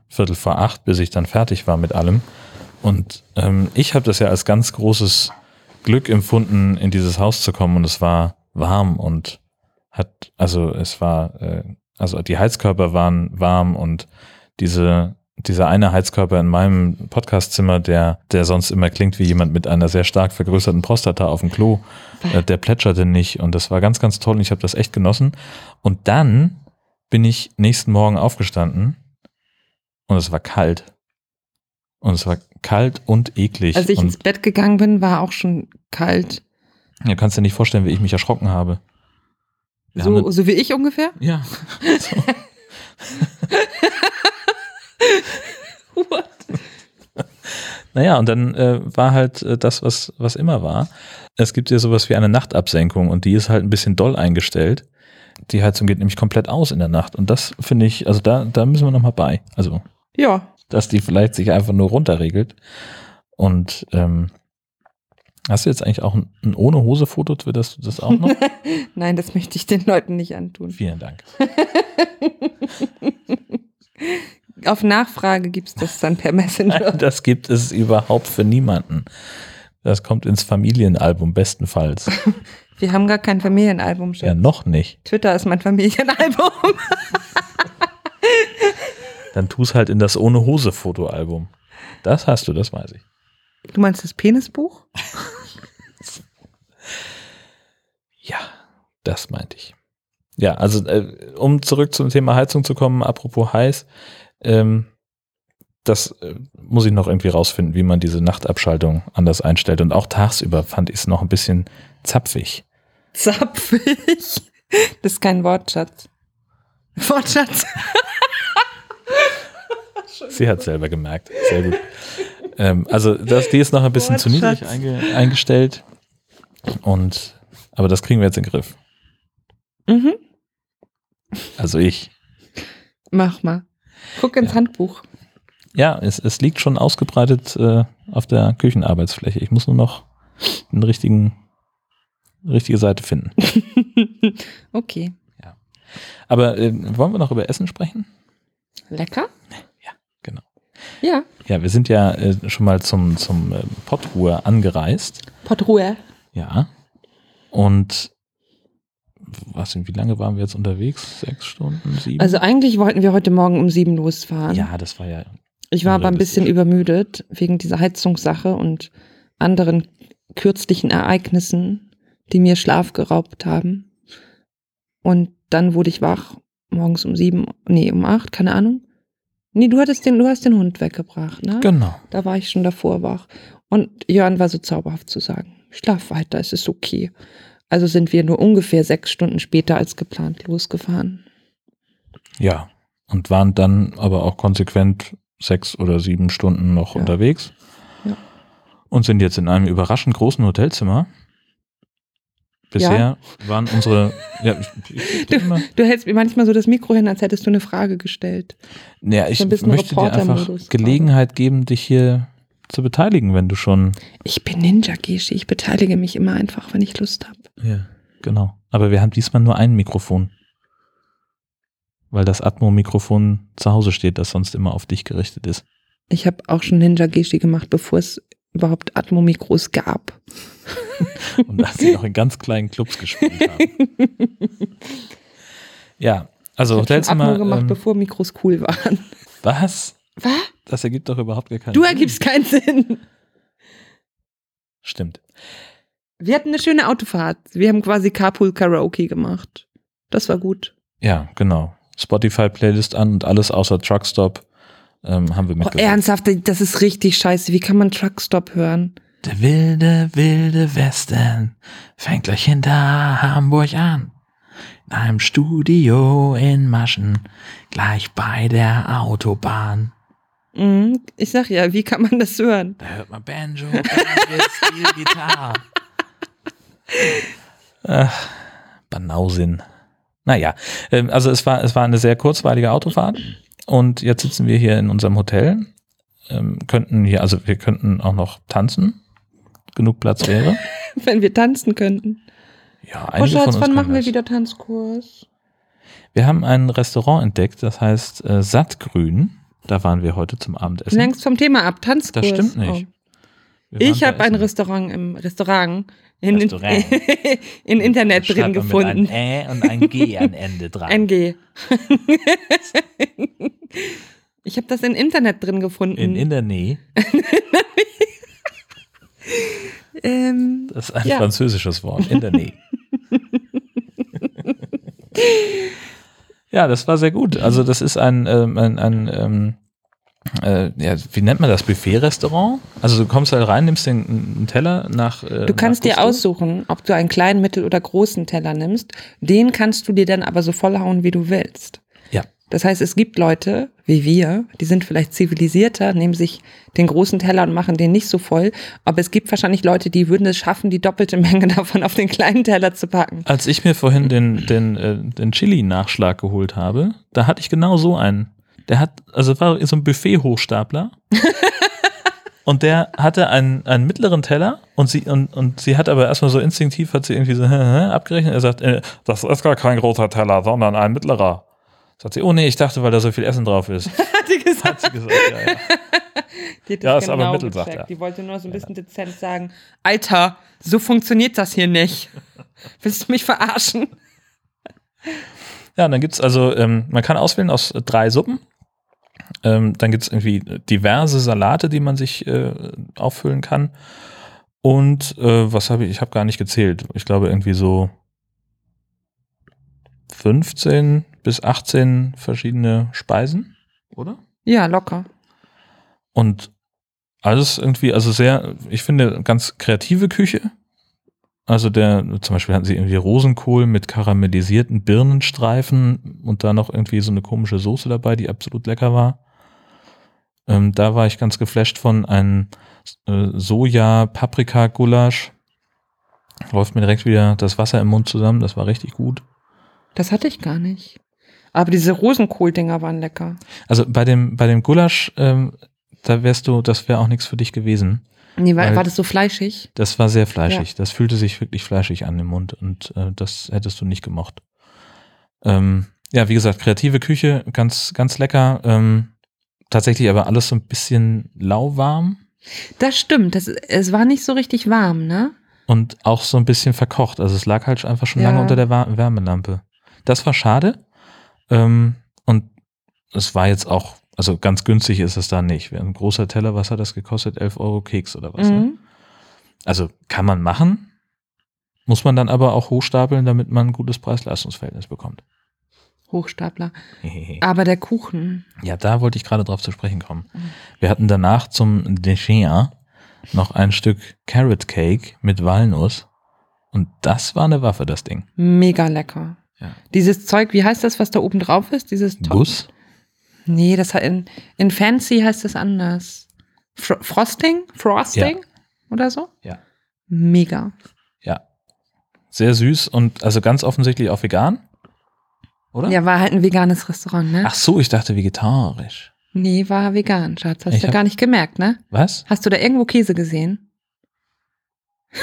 Viertel vor acht, bis ich dann fertig war mit allem. Und ähm, ich habe das ja als ganz großes Glück empfunden, in dieses Haus zu kommen. Und es war warm und hat, also es war, äh, also die Heizkörper waren warm und diese dieser eine Heizkörper in meinem Podcastzimmer, der, der sonst immer klingt wie jemand mit einer sehr stark vergrößerten Prostata auf dem Klo, äh, der plätscherte nicht und das war ganz, ganz toll und ich habe das echt genossen. Und dann bin ich nächsten Morgen aufgestanden und es war kalt. Und es war kalt und eklig. Als ich und ins Bett gegangen bin, war auch schon kalt. du kannst dir nicht vorstellen, wie ich mich erschrocken habe. Wir haben So, so wie ich ungefähr? ja. <laughs> So. <laughs> What? Naja, und dann äh, war halt äh, das, was, was immer war. Es gibt ja sowas wie eine Nachtabsenkung und die ist halt ein bisschen doll eingestellt. Die Heizung geht nämlich komplett aus in der Nacht. Und das finde ich, also da, da müssen wir nochmal bei. Also, Ja. dass die vielleicht sich einfach nur runterregelt. Und ähm, hast du jetzt eigentlich auch ein, ein ohne Hose-Foto? Wird du das auch noch? <laughs> Nein, das möchte ich den Leuten nicht antun. Vielen Dank. <laughs> Auf Nachfrage gibt's das dann per Messenger. <laughs> Das gibt es überhaupt für niemanden. Das kommt ins Familienalbum bestenfalls. <laughs> Wir haben gar kein Familienalbum. Ja, Schatz. noch nicht. Twitter ist mein Familienalbum. <laughs> Dann tu es halt in das ohne Hose Fotoalbum. Das hast du, das weiß ich. Du meinst das Penisbuch? Ja, das meinte ich. Ja, also äh, um zurück zum Thema Heizung zu kommen, apropos heiß, ähm, das äh, muss ich noch irgendwie rausfinden, wie man diese Nachtabschaltung anders einstellt. Und auch tagsüber fand ich es noch ein bisschen zapfig. Zapfig. Das ist kein Wortschatz. Wortschatz. <laughs> Sie hat selber gemerkt. Sehr gut. ähm, also das, die ist noch ein bisschen zu niedrig Wortschatz. einge, eingestellt. Und aber das kriegen wir jetzt in den Griff. Mhm. Also ich. Mach mal. Guck ins Ja. Handbuch. Ja, es, es liegt schon ausgebreitet äh, auf der Küchenarbeitsfläche. Ich muss nur noch den richtigen, richtige Seite finden. <laughs> okay. Aber äh, wollen wir noch über Essen sprechen? Lecker? Genau. Ja. Ja, wir sind ja äh, schon mal zum, zum äh, Pottruhe angereist. Potruhe. Ja. Und was, wie lange waren wir jetzt unterwegs? Sechs Stunden, sieben? Also eigentlich wollten wir heute Morgen um sieben losfahren. ja, das war ja. Ich war aber ein bisschen übermüdet wegen dieser Heizungssache und anderen kürzlichen Ereignissen, die mir Schlaf geraubt haben. Und dann wurde ich wach, morgens um sieben, nee, um acht, keine Ahnung. Nee, du hattest den, du hast den Hund weggebracht, ne? Genau. Da war ich schon davor wach. Und Jörn war so zauberhaft zu sagen, schlaf weiter, es ist okay. Also sind wir nur ungefähr sechs Stunden später als geplant losgefahren. Ja. Und waren dann aber auch konsequent sechs oder sieben Stunden noch Ja. unterwegs. Ja. Und sind jetzt in einem überraschend großen Hotelzimmer. Bisher waren unsere. <laughs> Ja, ich, ich, ich, immer, Du hältst mir manchmal so das Mikro hin, als hättest du eine Frage gestellt. ja, ich bisschen möchte dir einfach Gelegenheit geben, dich hier zu beteiligen, wenn du schon. Ich bin Ninja Geshi, ich beteilige mich immer einfach, wenn ich Lust habe. Ja. Genau. Aber wir haben diesmal nur ein Mikrofon. Weil das Atmo-Mikrofon zu Hause steht, das sonst immer auf dich gerichtet ist. Ich habe auch schon Ninja Geshi gemacht, bevor es überhaupt Atmo-Mikros gab. <laughs> Und dass sie noch in ganz kleinen Clubs gespielt haben. <laughs> Ja, also ich Hotelzimmer. Atmo gemacht, ähm, bevor Mikros cool waren. was? Was? Das ergibt doch überhaupt gar keinen Du Sinn. ergibst keinen Sinn. Stimmt. Wir hatten eine schöne Autofahrt. Wir haben quasi Carpool Karaoke gemacht. Das war gut. Ja, genau. Spotify-Playlist an und alles außer Truckstop ähm, haben wir Oh, mitgebracht. ernsthaft, das ist richtig scheiße. Wie kann man Truckstop hören? Der wilde, wilde Westen fängt gleich hinter Hamburg an. In einem Studio in Maschen, gleich bei der Autobahn. Mhm, ich sag ja, wie kann man das hören? Da hört man Banjo, Steel, Gitarre. Ach, Banausin. Naja, ähm, also es war, es war eine sehr kurzweilige Autofahrt und jetzt sitzen wir hier in unserem Hotel, ähm, könnten hier, also wir könnten auch noch tanzen, genug Platz wäre. <laughs> Wenn wir tanzen könnten. Ja, Oh einige von Schatz, uns wann machen wir das. wieder Tanzkurs? Wir haben ein Restaurant entdeckt, das heißt äh, Sattgrün. Da waren wir heute zum Abendessen. Längst vom Thema ab, Tanzkurs. Das stimmt nicht. Oh. Wir Ich habe ein. Restaurant im Restaurant in, Restaurant. <laughs> in Internet Schreibt drin gefunden. Mit einem Ä und ein G am Ende dran. NG. <laughs> ich habe das in Internet drin gefunden. in, in der Nähe. <laughs> ähm, Das ist ein Ja. französisches Wort. In der Nähe. ja, das war sehr gut. Also das ist ein, ähm, ein, ein ähm, äh, ja, wie nennt man das? Buffet-Restaurant? Also du kommst halt rein, nimmst den einen Teller nach. Äh, du kannst nach dir aussuchen, ob du einen kleinen, mittel- oder großen Teller nimmst. Den kannst du dir dann aber so vollhauen, wie du willst. Ja. Das heißt, es gibt Leute, wie wir, die sind vielleicht zivilisierter, nehmen sich den großen Teller und machen den nicht so voll. Aber es gibt wahrscheinlich Leute, die würden es schaffen, die doppelte Menge <laughs> davon auf den kleinen Teller zu packen. Als ich mir vorhin den, den, äh, den Chili-Nachschlag geholt habe, da hatte ich genau so einen. Der hat, also war so ein Buffet-Hochstapler. <laughs> und der hatte einen, einen mittleren Teller und sie, und, und sie hat aber erstmal so instinktiv, hat sie irgendwie so <laughs> abgerechnet. Er sagt, äh, das ist gar kein großer Teller, sondern ein mittlerer. Sagt sie, oh nee, ich dachte, weil da so viel Essen drauf ist. <laughs> Hat die gesagt. Hat sie gesagt, ja, ja. Die Ja, das ist aber Mittel, sagt gecheckt. er. Die wollte nur so ein bisschen dezent sagen, Alter, so funktioniert das hier nicht. Willst du mich verarschen? Ja, und dann gibt's also, ähm, man kann auswählen aus drei Suppen. Ähm, dann gibt's irgendwie diverse Salate, die man sich äh, auffüllen kann. Und äh, was habe ich? Ich habe gar nicht gezählt. Ich glaube irgendwie so 15 bis 18 verschiedene Speisen, oder? Ja, locker. Und alles irgendwie, also sehr, ich finde, ganz kreative Küche. Also der, zum Beispiel hatten sie irgendwie Rosenkohl mit karamellisierten Birnenstreifen und da noch irgendwie so eine komische Soße dabei, die absolut lecker war. Ähm, da war ich ganz geflasht von einem äh, Soja-Paprika-Gulasch. Läuft mir direkt wieder das Wasser im Mund zusammen, das war richtig gut. Das hatte ich gar nicht. Aber diese Rosenkohl-Dinger waren lecker. Also bei dem, bei dem Gulasch, ähm, da wärst du, das wäre auch nichts für dich gewesen. Nee, war, war das so fleischig? Das war sehr fleischig. Das fühlte sich wirklich fleischig an im Mund und äh, das hättest du nicht gemocht. Ähm, ja, wie gesagt, kreative Küche, ganz, ganz lecker. Ähm, tatsächlich aber alles so ein bisschen lauwarm Das stimmt. Das, es war nicht so richtig warm, ne? und auch so ein bisschen verkocht. Also es lag halt einfach schon Ja. lange unter der Wärmelampe. Das war schade. Ähm, und es war jetzt auch, also ganz günstig ist es da nicht. Ein großer Teller, was hat das gekostet? 11 Euro Keks oder was? Ne? Mhm. Also kann man machen, muss man dann aber auch hochstapeln, damit man ein gutes Preis-Leistungs-Verhältnis bekommt. Hochstapler. <laughs> Aber der Kuchen. ja, da wollte ich gerade drauf zu sprechen kommen. Wir hatten danach zum Dessert noch ein Stück Carrot Cake mit Walnuss und das war eine Waffe, das Ding. Mega lecker. Ja. Dieses Zeug, wie heißt das, was da oben drauf ist? Dieses Top- Guss? Nee, das hat in, in Fancy heißt das anders. Fro Frosting? Frosting? Oder so? Ja. Mega. Ja. Sehr süß und also ganz offensichtlich auch vegan. Oder? Ja, war halt ein veganes Restaurant, ne? Ach so, ich dachte vegetarisch. Nee, war vegan, Schatz. Hast du hab- gar nicht gemerkt, ne? Was? Hast du da irgendwo Käse gesehen? <laughs>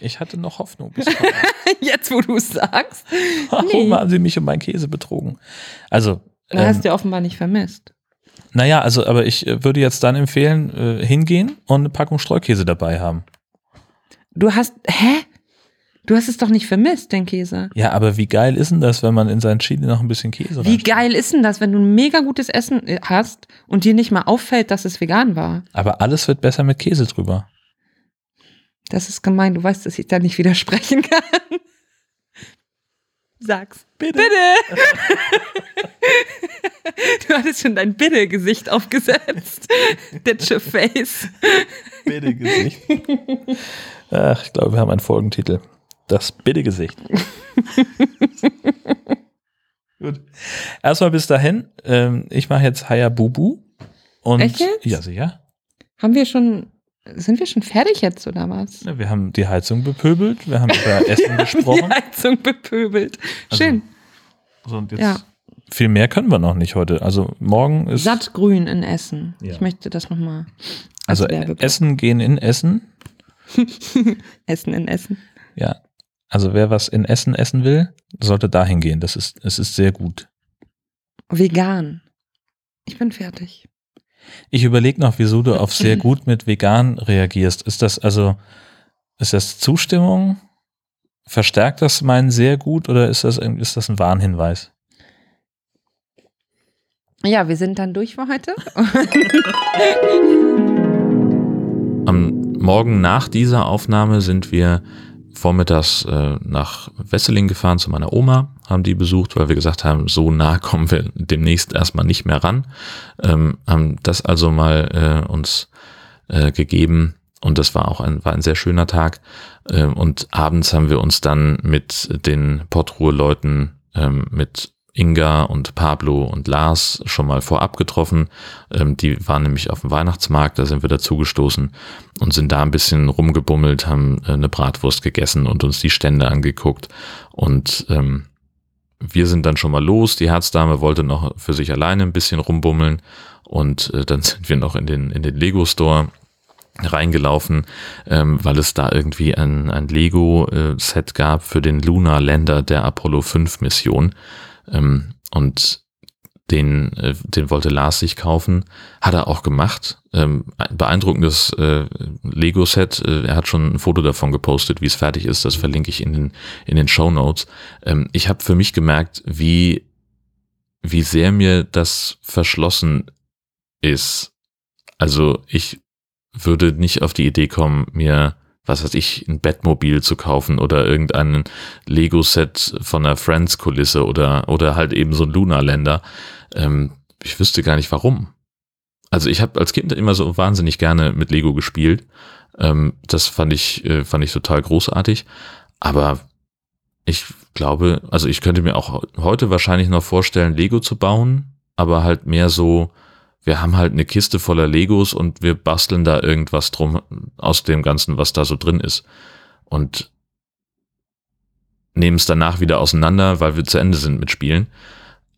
Ich hatte noch Hoffnung. <laughs> Jetzt, wo du es sagst. <laughs> Warum Nee. haben sie mich um meinen Käse betrogen? Also, Du ähm, hast du offenbar nicht vermisst. naja, also, aber ich äh, würde jetzt dann empfehlen, äh, hingehen und eine Packung Streukäse dabei haben. Du hast, hä? Du hast es doch nicht vermisst, den Käse. Ja, aber wie geil ist denn das, wenn man in seinen Chili noch ein bisschen Käse Wie geil ist denn das, wenn du ein mega gutes Essen äh, hast und dir nicht mal auffällt, dass es vegan war? Aber alles wird besser mit Käse drüber. Das ist gemein. Du weißt, dass ich da nicht widersprechen kann. Sag's. Bitte. Bitte. du hattest schon dein Bitte-Gesicht aufgesetzt. Ditche Face. Bitte Gesicht. Ach, ich glaube, wir haben einen Folgentitel. Das Bitte Gesicht. <laughs> Gut. Erstmal bis dahin. Ähm, ich mache jetzt Hayabubu. Und Echt jetzt? Ja, sicher. Haben wir schon, sind wir schon fertig jetzt oder was? Ja, wir haben die Heizung bepöbelt, wir haben über <laughs> Essen Die gesprochen. Heizung bepöbelt. Also, Schön. So, und jetzt Ja. viel mehr können wir noch nicht heute. Also morgen ist Sattgrün in Essen. Ja. Ich möchte das nochmal. also Werbeblock. Essen gehen in Essen. <laughs> Essen in Essen. Ja. Also wer was in Essen essen will, sollte dahin gehen. Das ist, es ist sehr gut. Vegan. Ich bin fertig. Ich überlege noch, wieso du auf sehr <laughs> gut mit vegan reagierst. Ist das also, ist das Zustimmung? Verstärkt das meinen sehr gut oder ist das, ein- ist das ein Warnhinweis? Ja, wir sind dann durch für heute. <laughs> Am Morgen nach dieser Aufnahme sind wir vormittags äh, nach Wesseling gefahren zu meiner Oma, haben die besucht, weil wir gesagt haben, so nah <laughs> kommen wir demnächst erstmal nicht mehr ran. Ähm, haben das also mal äh, uns äh, gegeben und das war auch ein, war ein sehr schöner Tag. Ähm, und abends haben wir uns dann mit den Portruhe-Leuten, ähm, mit Inga und Pablo und Lars schon mal vorab getroffen. Ähm, die waren nämlich auf dem Weihnachtsmarkt, da sind wir dazugestoßen und sind da ein bisschen rumgebummelt, haben äh, eine Bratwurst gegessen und uns die Stände angeguckt. Und ähm, wir sind dann schon mal los. Die Herzdame wollte noch für sich alleine ein bisschen rumbummeln und äh, dann <laughs> sind wir noch in den, in den Lego-Store reingelaufen, ähm, weil es da irgendwie ein, ein Lego-Set gab für den Lunar Lander der Apollo 5 Mission. Ähm, und den, äh, den wollte Lars sich kaufen. Hat er auch gemacht. Ähm, ein beeindruckendes äh, Lego-Set. Äh, er hat schon ein Foto davon gepostet, wie es fertig ist. Das verlinke ich in den, in den Show Notes. Ähm, ich habe für mich gemerkt, wie, wie sehr mir das verschlossen ist. Also ich würde nicht auf die Idee kommen, mir, was weiß ich, ein Bettmobil zu kaufen oder irgendein Lego-Set von einer Friends-Kulisse oder, oder halt eben so ein Lunar-Länder. Ähm, ich wüsste gar nicht warum. Also ich habe als Kind immer so wahnsinnig gerne mit Lego gespielt. Ähm, das fand ich, äh, fand ich total großartig. Aber ich glaube, also ich könnte mir auch heute wahrscheinlich noch vorstellen, Lego zu bauen, aber halt mehr so, wir haben halt eine Kiste voller Legos und wir basteln da irgendwas drum aus dem Ganzen, was da so drin ist. Und nehmen es danach wieder auseinander, weil wir zu Ende sind mit Spielen.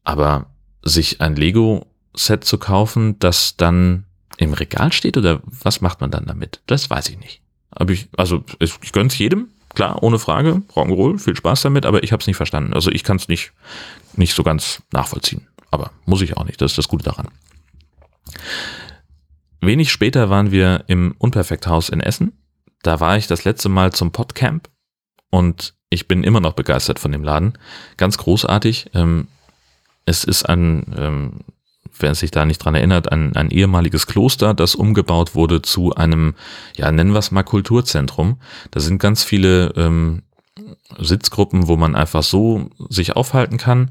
Aber sich ein Lego-Set zu kaufen, das dann im Regal steht oder was macht man dann damit? Das weiß ich nicht. Aber ich, also ich, ich gönn's jedem, klar, ohne Frage, Rock'n'Roll, viel Spaß damit, aber ich habe es nicht verstanden. Also ich kann es nicht, nicht so ganz nachvollziehen. Aber muss ich auch nicht, das ist das Gute daran. Wenig später waren wir im Unperfekthaus in Essen. Da war ich das letzte Mal zum Podcamp und ich bin immer noch begeistert von dem Laden. Ganz großartig. Ähm, es ist ein, ähm, wer sich da nicht dran erinnert, ein, ein ehemaliges Kloster, das umgebaut wurde zu einem, ja, nennen wir es mal Kulturzentrum. Da sind ganz viele ähm, Sitzgruppen, wo man einfach so sich aufhalten kann.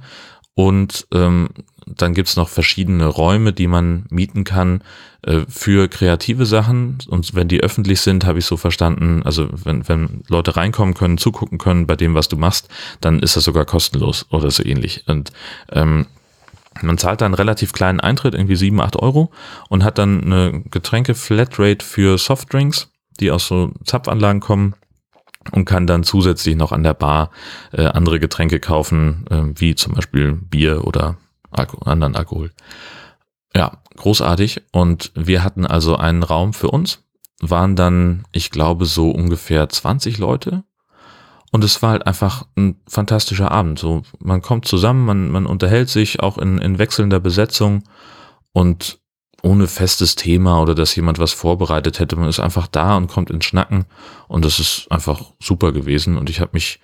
Und ähm, dann gibt's noch verschiedene Räume, die man mieten kann äh, für kreative Sachen. Und wenn die öffentlich sind, habe ich so verstanden, also wenn, wenn Leute reinkommen können, zugucken können bei dem, was du machst, dann ist das sogar kostenlos oder so ähnlich. Und ähm, man zahlt da einen relativ kleinen Eintritt, irgendwie 7, 8 Euro und hat dann eine Getränke-Flatrate für Softdrinks, die aus so Zapfanlagen kommen und kann dann zusätzlich noch an der Bar äh, andere Getränke kaufen, äh, wie zum Beispiel Bier oder Alko anderen Alkohol. Ja, großartig. Und wir hatten also einen Raum für uns, waren dann, ich glaube, so ungefähr 20 Leute. Und es war halt einfach ein fantastischer Abend. So, man kommt zusammen, man, man unterhält sich auch in, in wechselnder Besetzung und ohne festes Thema oder dass jemand was vorbereitet hätte. Man ist einfach da und kommt ins Schnacken und das ist einfach super gewesen und ich habe mich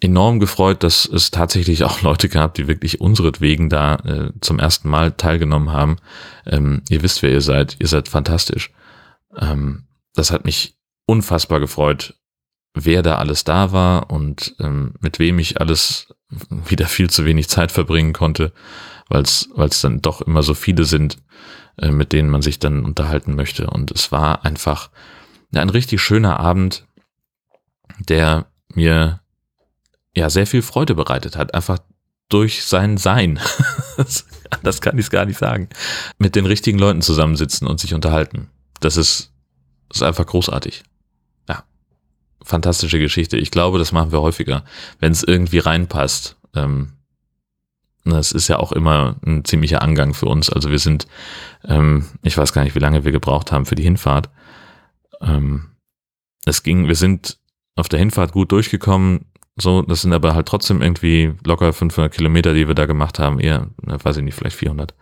enorm gefreut, dass es tatsächlich auch Leute gab, die wirklich unseretwegen da äh, zum ersten Mal teilgenommen haben. Ähm, ihr wisst, wer ihr seid. Ihr seid fantastisch. Ähm, das hat mich unfassbar gefreut, wer da alles da war und ähm, mit wem ich alles wieder viel zu wenig Zeit verbringen konnte, weil es dann doch immer so viele sind, äh, mit denen man sich dann unterhalten möchte. Und es war einfach ein richtig schöner Abend, der mir ja sehr viel Freude bereitet hat, einfach durch sein Sein. <laughs> das kann ich gar nicht sagen. Mit den richtigen Leuten zusammensitzen und sich unterhalten. Das ist, ist einfach großartig. Ja. Fantastische Geschichte. Ich glaube, das machen wir häufiger, wenn es irgendwie reinpasst. Ähm, das ist ja auch immer ein ziemlicher Angang für uns. Also wir sind, ähm, ich weiß gar nicht, wie lange wir gebraucht haben für die Hinfahrt. Ähm, es ging, wir sind auf der Hinfahrt gut durchgekommen. So, das sind aber halt trotzdem irgendwie locker 500 Kilometer, die wir da gemacht haben. Eher, weiß ich nicht, vielleicht 400.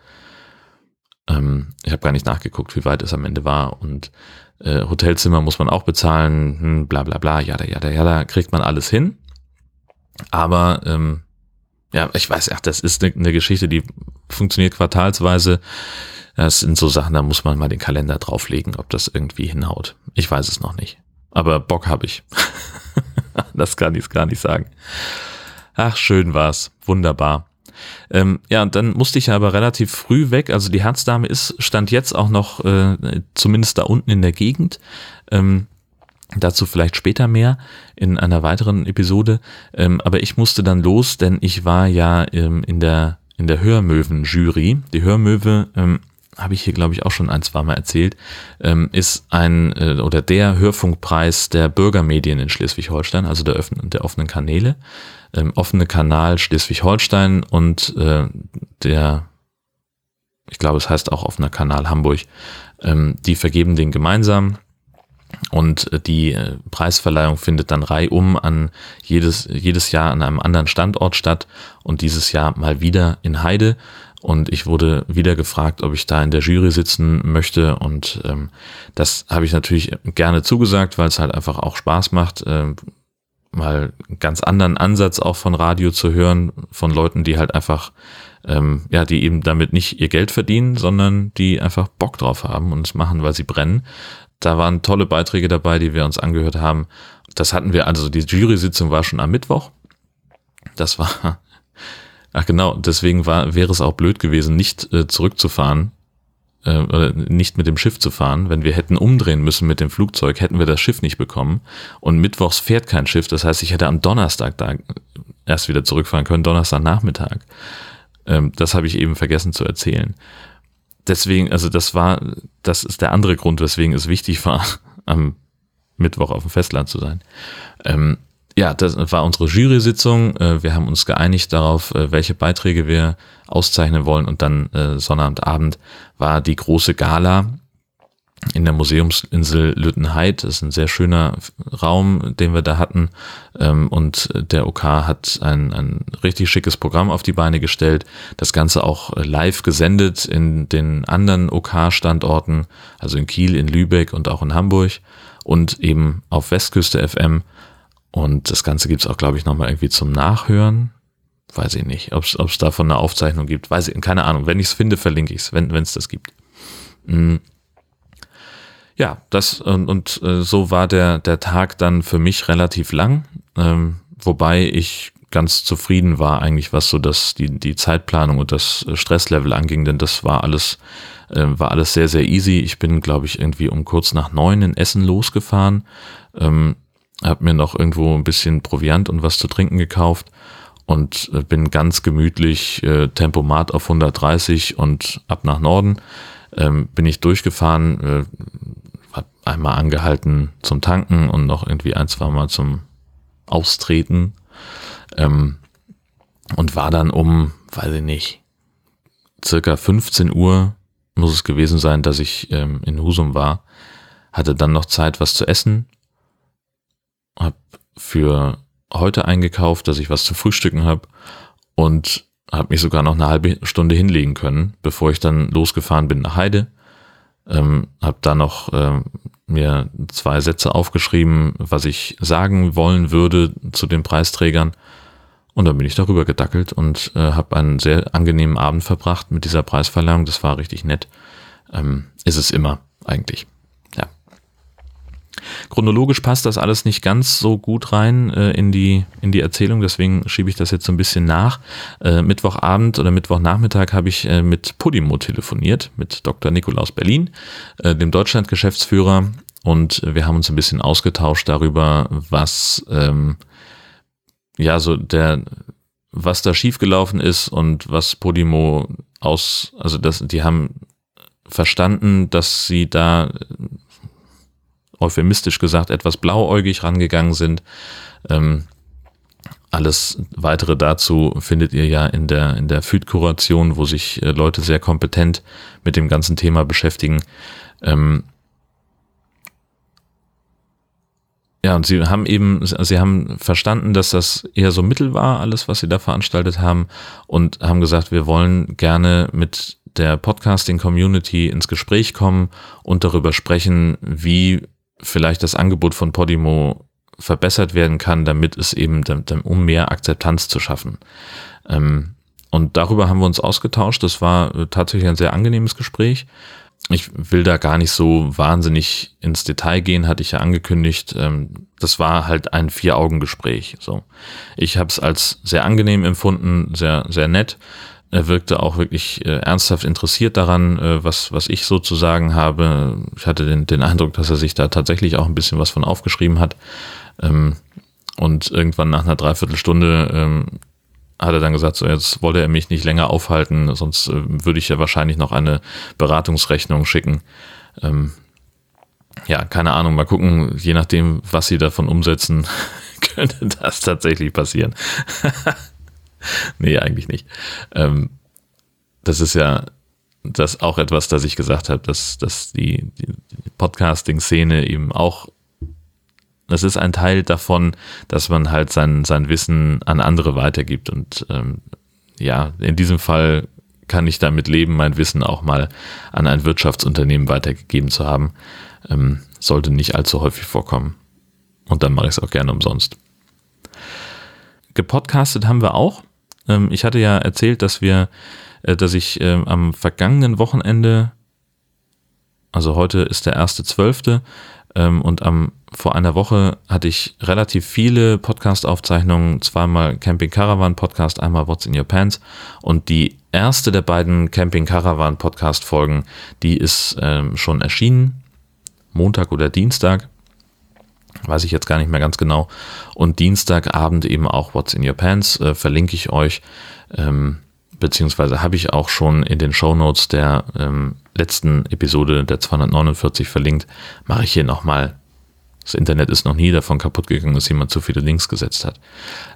Ähm, ich habe gar nicht nachgeguckt, wie weit es am Ende war. Und äh, Hotelzimmer muss man auch bezahlen, hm, bla bla bla, ja, ja, ja, da kriegt man alles hin. Aber ähm, ja, ich weiß, ach, das ist eine, eine Geschichte, die funktioniert quartalsweise. Das sind so Sachen, da muss man mal den Kalender drauflegen, ob das irgendwie hinhaut. Ich weiß es noch nicht. Aber Bock habe ich. <laughs> das kann ich gar nicht sagen. Ach, schön war's. Wunderbar. Ähm, ja, und dann musste ich aber relativ früh weg. Also die Herzdame ist, stand jetzt auch noch äh, zumindest da unten in der Gegend. Ähm, dazu vielleicht später mehr in einer weiteren Episode. Ähm, aber ich musste dann los, denn ich war ja ähm, in der in der Hörmöwen-Jury. Die Hörmöwe ähm, habe ich hier, glaube ich, auch schon ein, zwei Mal erzählt, ähm, ist ein äh, oder der Hörfunkpreis der Bürgermedien in Schleswig-Holstein, also der, öffnen, der offenen Kanäle. Ähm, offene Kanal Schleswig-Holstein und äh, der, ich glaube, es heißt auch offener Kanal Hamburg, ähm, die vergeben den gemeinsam. Und äh, die Preisverleihung findet dann reihum an jedes, jedes Jahr an einem anderen Standort statt und dieses Jahr mal wieder in Heide. Und ich wurde wieder gefragt, ob ich da in der Jury sitzen möchte. Und ähm, das habe ich natürlich gerne zugesagt, weil es halt einfach auch Spaß macht, äh, mal einen ganz anderen Ansatz auch von Radio zu hören, von Leuten, die halt einfach, ähm, ja, die eben damit nicht ihr Geld verdienen, sondern die einfach Bock drauf haben und es machen, weil sie brennen. Da waren tolle Beiträge dabei, die wir uns angehört haben. Das hatten wir, also die Jury-Sitzung war schon am Mittwoch. Das war Ach genau, deswegen war, wäre es auch blöd gewesen, nicht äh, zurückzufahren, äh, oder nicht mit dem Schiff zu fahren. Wenn wir hätten umdrehen müssen mit dem Flugzeug, hätten wir das Schiff nicht bekommen. Und mittwochs fährt kein Schiff, das heißt, ich hätte am Donnerstag da erst wieder zurückfahren können, Donnerstagnachmittag. Ähm, das habe ich eben vergessen zu erzählen. Deswegen, also das war, das ist der andere Grund, weswegen es wichtig war, <laughs> am Mittwoch auf dem Festland zu sein. Ähm, ja, das war unsere Jury-Sitzung. Äh, wir haben uns geeinigt darauf, äh, welche Beiträge wir auszeichnen wollen. Und dann äh, Sonnabendabend war die große Gala in der Museumsinsel Lüttenheid. Das ist ein sehr schöner Raum, den wir da hatten. Ähm, und der OK hat ein, ein richtig schickes Programm auf die Beine gestellt. Das Ganze auch live gesendet in den anderen OK-Standorten, also in Kiel, in Lübeck und auch in Hamburg und eben auf Westküste FM. Und das Ganze gibt es auch, glaube ich, nochmal irgendwie zum Nachhören. Weiß ich nicht, ob es davon eine Aufzeichnung gibt. Weiß ich, keine Ahnung. Wenn ich es finde, verlinke ich es, wenn es das gibt. Mhm. Ja, das und, und äh, so war der, der Tag dann für mich relativ lang, ähm, wobei ich ganz zufrieden war eigentlich, was so das, die, die Zeitplanung und das Stresslevel anging, denn das war alles, äh, war alles sehr, sehr easy. Ich bin, glaube ich, irgendwie um kurz nach neun in Essen losgefahren. Ähm, habe mir noch irgendwo ein bisschen Proviant und was zu trinken gekauft und äh, bin ganz gemütlich äh, Tempomat auf 130 und ab nach Norden ähm, bin ich durchgefahren, äh, hab einmal angehalten zum Tanken und noch irgendwie ein, zwei Mal zum Austreten ähm, und war dann um, weiß ich nicht, circa 15 Uhr muss es gewesen sein, dass ich ähm, in Husum war, hatte dann noch Zeit, was zu essen habe für heute eingekauft, dass ich was zu frühstücken habe und habe mich sogar noch eine halbe Stunde hinlegen können, bevor ich dann losgefahren bin nach Heide. Ähm, habe da noch ähm, mir zwei Sätze aufgeschrieben, was ich sagen wollen würde zu den Preisträgern. Und dann bin ich darüber gedackelt und äh, habe einen sehr angenehmen Abend verbracht mit dieser Preisverleihung. Das war richtig nett. Ähm, ist es immer eigentlich. Chronologisch passt das alles nicht ganz so gut rein äh, in, die, in die Erzählung, deswegen schiebe ich das jetzt so ein bisschen nach. Äh, Mittwochabend oder Mittwochnachmittag habe ich äh, mit Podimo telefoniert, mit Dr. Nikolaus Berlin, äh, dem Deutschland-Geschäftsführer, und wir haben uns ein bisschen ausgetauscht darüber, was ähm, ja so der was da schiefgelaufen ist und was Podimo aus, also das, die haben verstanden, dass sie da euphemistisch gesagt etwas blauäugig rangegangen sind. Ähm, alles weitere dazu findet ihr ja in der, in der Food-Kuration, wo sich äh, Leute sehr kompetent mit dem ganzen Thema beschäftigen. Ähm, ja, und sie haben eben, sie haben verstanden, dass das eher so Mittel war, alles, was sie da veranstaltet haben, und haben gesagt, wir wollen gerne mit der Podcasting-Community ins Gespräch kommen und darüber sprechen, wie vielleicht das Angebot von Podimo verbessert werden kann, damit es eben, um mehr Akzeptanz zu schaffen. Ähm, und darüber haben wir uns ausgetauscht. Das war äh, tatsächlich ein sehr angenehmes Gespräch. Ich will da gar nicht so wahnsinnig ins Detail gehen, hatte ich ja angekündigt. Ähm, das war halt ein Vier-Augen-Gespräch. So, ich habe es als sehr angenehm empfunden, sehr sehr nett. Er wirkte auch wirklich äh, ernsthaft interessiert daran, äh, was, was ich so zu sagen habe. Ich hatte den, den Eindruck, dass er sich da tatsächlich auch ein bisschen was von aufgeschrieben hat. Ähm, und irgendwann nach einer Dreiviertelstunde ähm, hat er dann gesagt, so jetzt wollte er mich nicht länger aufhalten, sonst äh, würde ich ja wahrscheinlich noch eine Beratungsrechnung schicken. Ähm, ja, keine Ahnung, mal gucken, je nachdem, was sie davon umsetzen, <laughs> könnte das tatsächlich passieren. <laughs> <laughs> nee, eigentlich nicht. Ähm, das ist ja das auch etwas, das ich gesagt habe, dass, dass die, die Podcasting-Szene eben auch, das ist ein Teil davon, dass man halt sein, sein Wissen an andere weitergibt. Und ähm, ja, in diesem Fall kann ich damit leben, mein Wissen auch mal an ein Wirtschaftsunternehmen weitergegeben zu haben. Ähm, sollte nicht allzu häufig vorkommen. Und dann mache ich es auch gerne umsonst. Gepodcastet haben wir auch. Ähm, ich hatte ja erzählt, dass wir, äh, dass ich äh, am vergangenen Wochenende, also heute ist der erste Zwölfte, ähm, und am vor einer Woche hatte ich relativ viele Podcast-Aufzeichnungen, zweimal Camping Caravan Podcast, einmal What's in Your Pants. Und die erste der beiden Camping Caravan Podcast Folgen, die ist ähm, schon erschienen, Montag oder Dienstag weiß ich jetzt gar nicht mehr ganz genau. Und Dienstagabend eben auch What's in Your Pants äh, verlinke ich euch, ähm, beziehungsweise habe ich auch schon in den Show Notes der ähm, letzten Episode der 249 verlinkt. Mache ich hier nochmal. Das Internet ist noch nie davon kaputt gegangen, dass jemand zu viele Links gesetzt hat.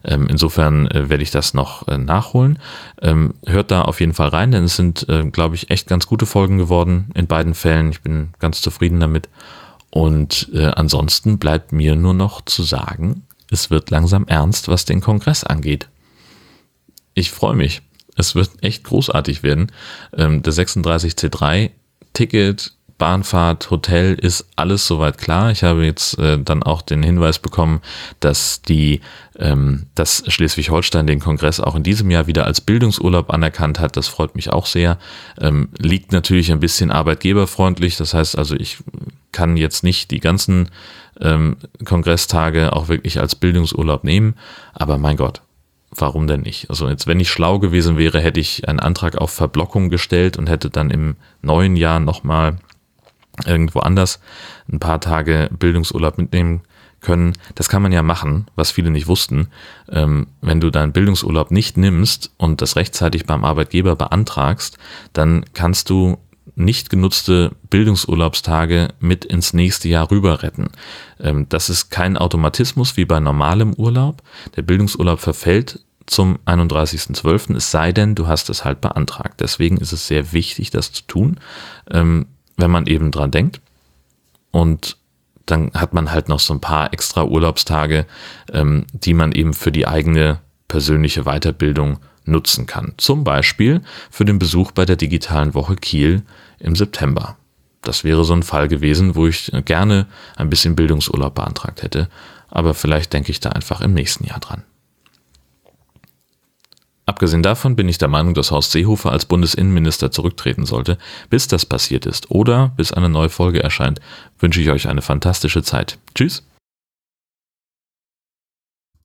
Ähm, insofern äh, werde ich das noch äh, nachholen. Ähm, hört da auf jeden Fall rein, denn es sind, äh, glaube ich, echt ganz gute Folgen geworden in beiden Fällen. Ich bin ganz zufrieden damit. Und äh, ansonsten bleibt mir nur noch zu sagen, es wird langsam ernst, was den Kongress angeht. Ich freue mich. Es wird echt großartig werden. Ähm, der 36C3 Ticket Bahnfahrt, Hotel ist alles soweit klar. Ich habe jetzt äh, dann auch den Hinweis bekommen, dass die, ähm, dass Schleswig-Holstein den Kongress auch in diesem Jahr wieder als Bildungsurlaub anerkannt hat. Das freut mich auch sehr. Ähm, liegt natürlich ein bisschen arbeitgeberfreundlich. Das heißt also, ich kann jetzt nicht die ganzen ähm, Kongresstage auch wirklich als Bildungsurlaub nehmen. Aber mein Gott, warum denn nicht? Also jetzt, wenn ich schlau gewesen wäre, hätte ich einen Antrag auf Verblockung gestellt und hätte dann im neuen Jahr nochmal irgendwo anders ein paar Tage Bildungsurlaub mitnehmen können. Das kann man ja machen, was viele nicht wussten. Ähm, wenn du deinen Bildungsurlaub nicht nimmst und das rechtzeitig beim Arbeitgeber beantragst, dann kannst du nicht genutzte Bildungsurlaubstage mit ins nächste Jahr rüber retten. Ähm, das ist kein Automatismus wie bei normalem Urlaub. Der Bildungsurlaub verfällt zum 31.12., es sei denn, du hast es halt beantragt. Deswegen ist es sehr wichtig, das zu tun. Ähm, wenn man eben dran denkt. Und dann hat man halt noch so ein paar extra Urlaubstage, ähm, die man eben für die eigene persönliche Weiterbildung nutzen kann. Zum Beispiel für den Besuch bei der digitalen Woche Kiel im September. Das wäre so ein Fall gewesen, wo ich gerne ein bisschen Bildungsurlaub beantragt hätte, aber vielleicht denke ich da einfach im nächsten Jahr dran. Abgesehen davon bin ich der Meinung, dass Horst Seehofer als Bundesinnenminister zurücktreten sollte. Bis das passiert ist oder bis eine neue Folge erscheint, wünsche ich euch eine fantastische Zeit. Tschüss.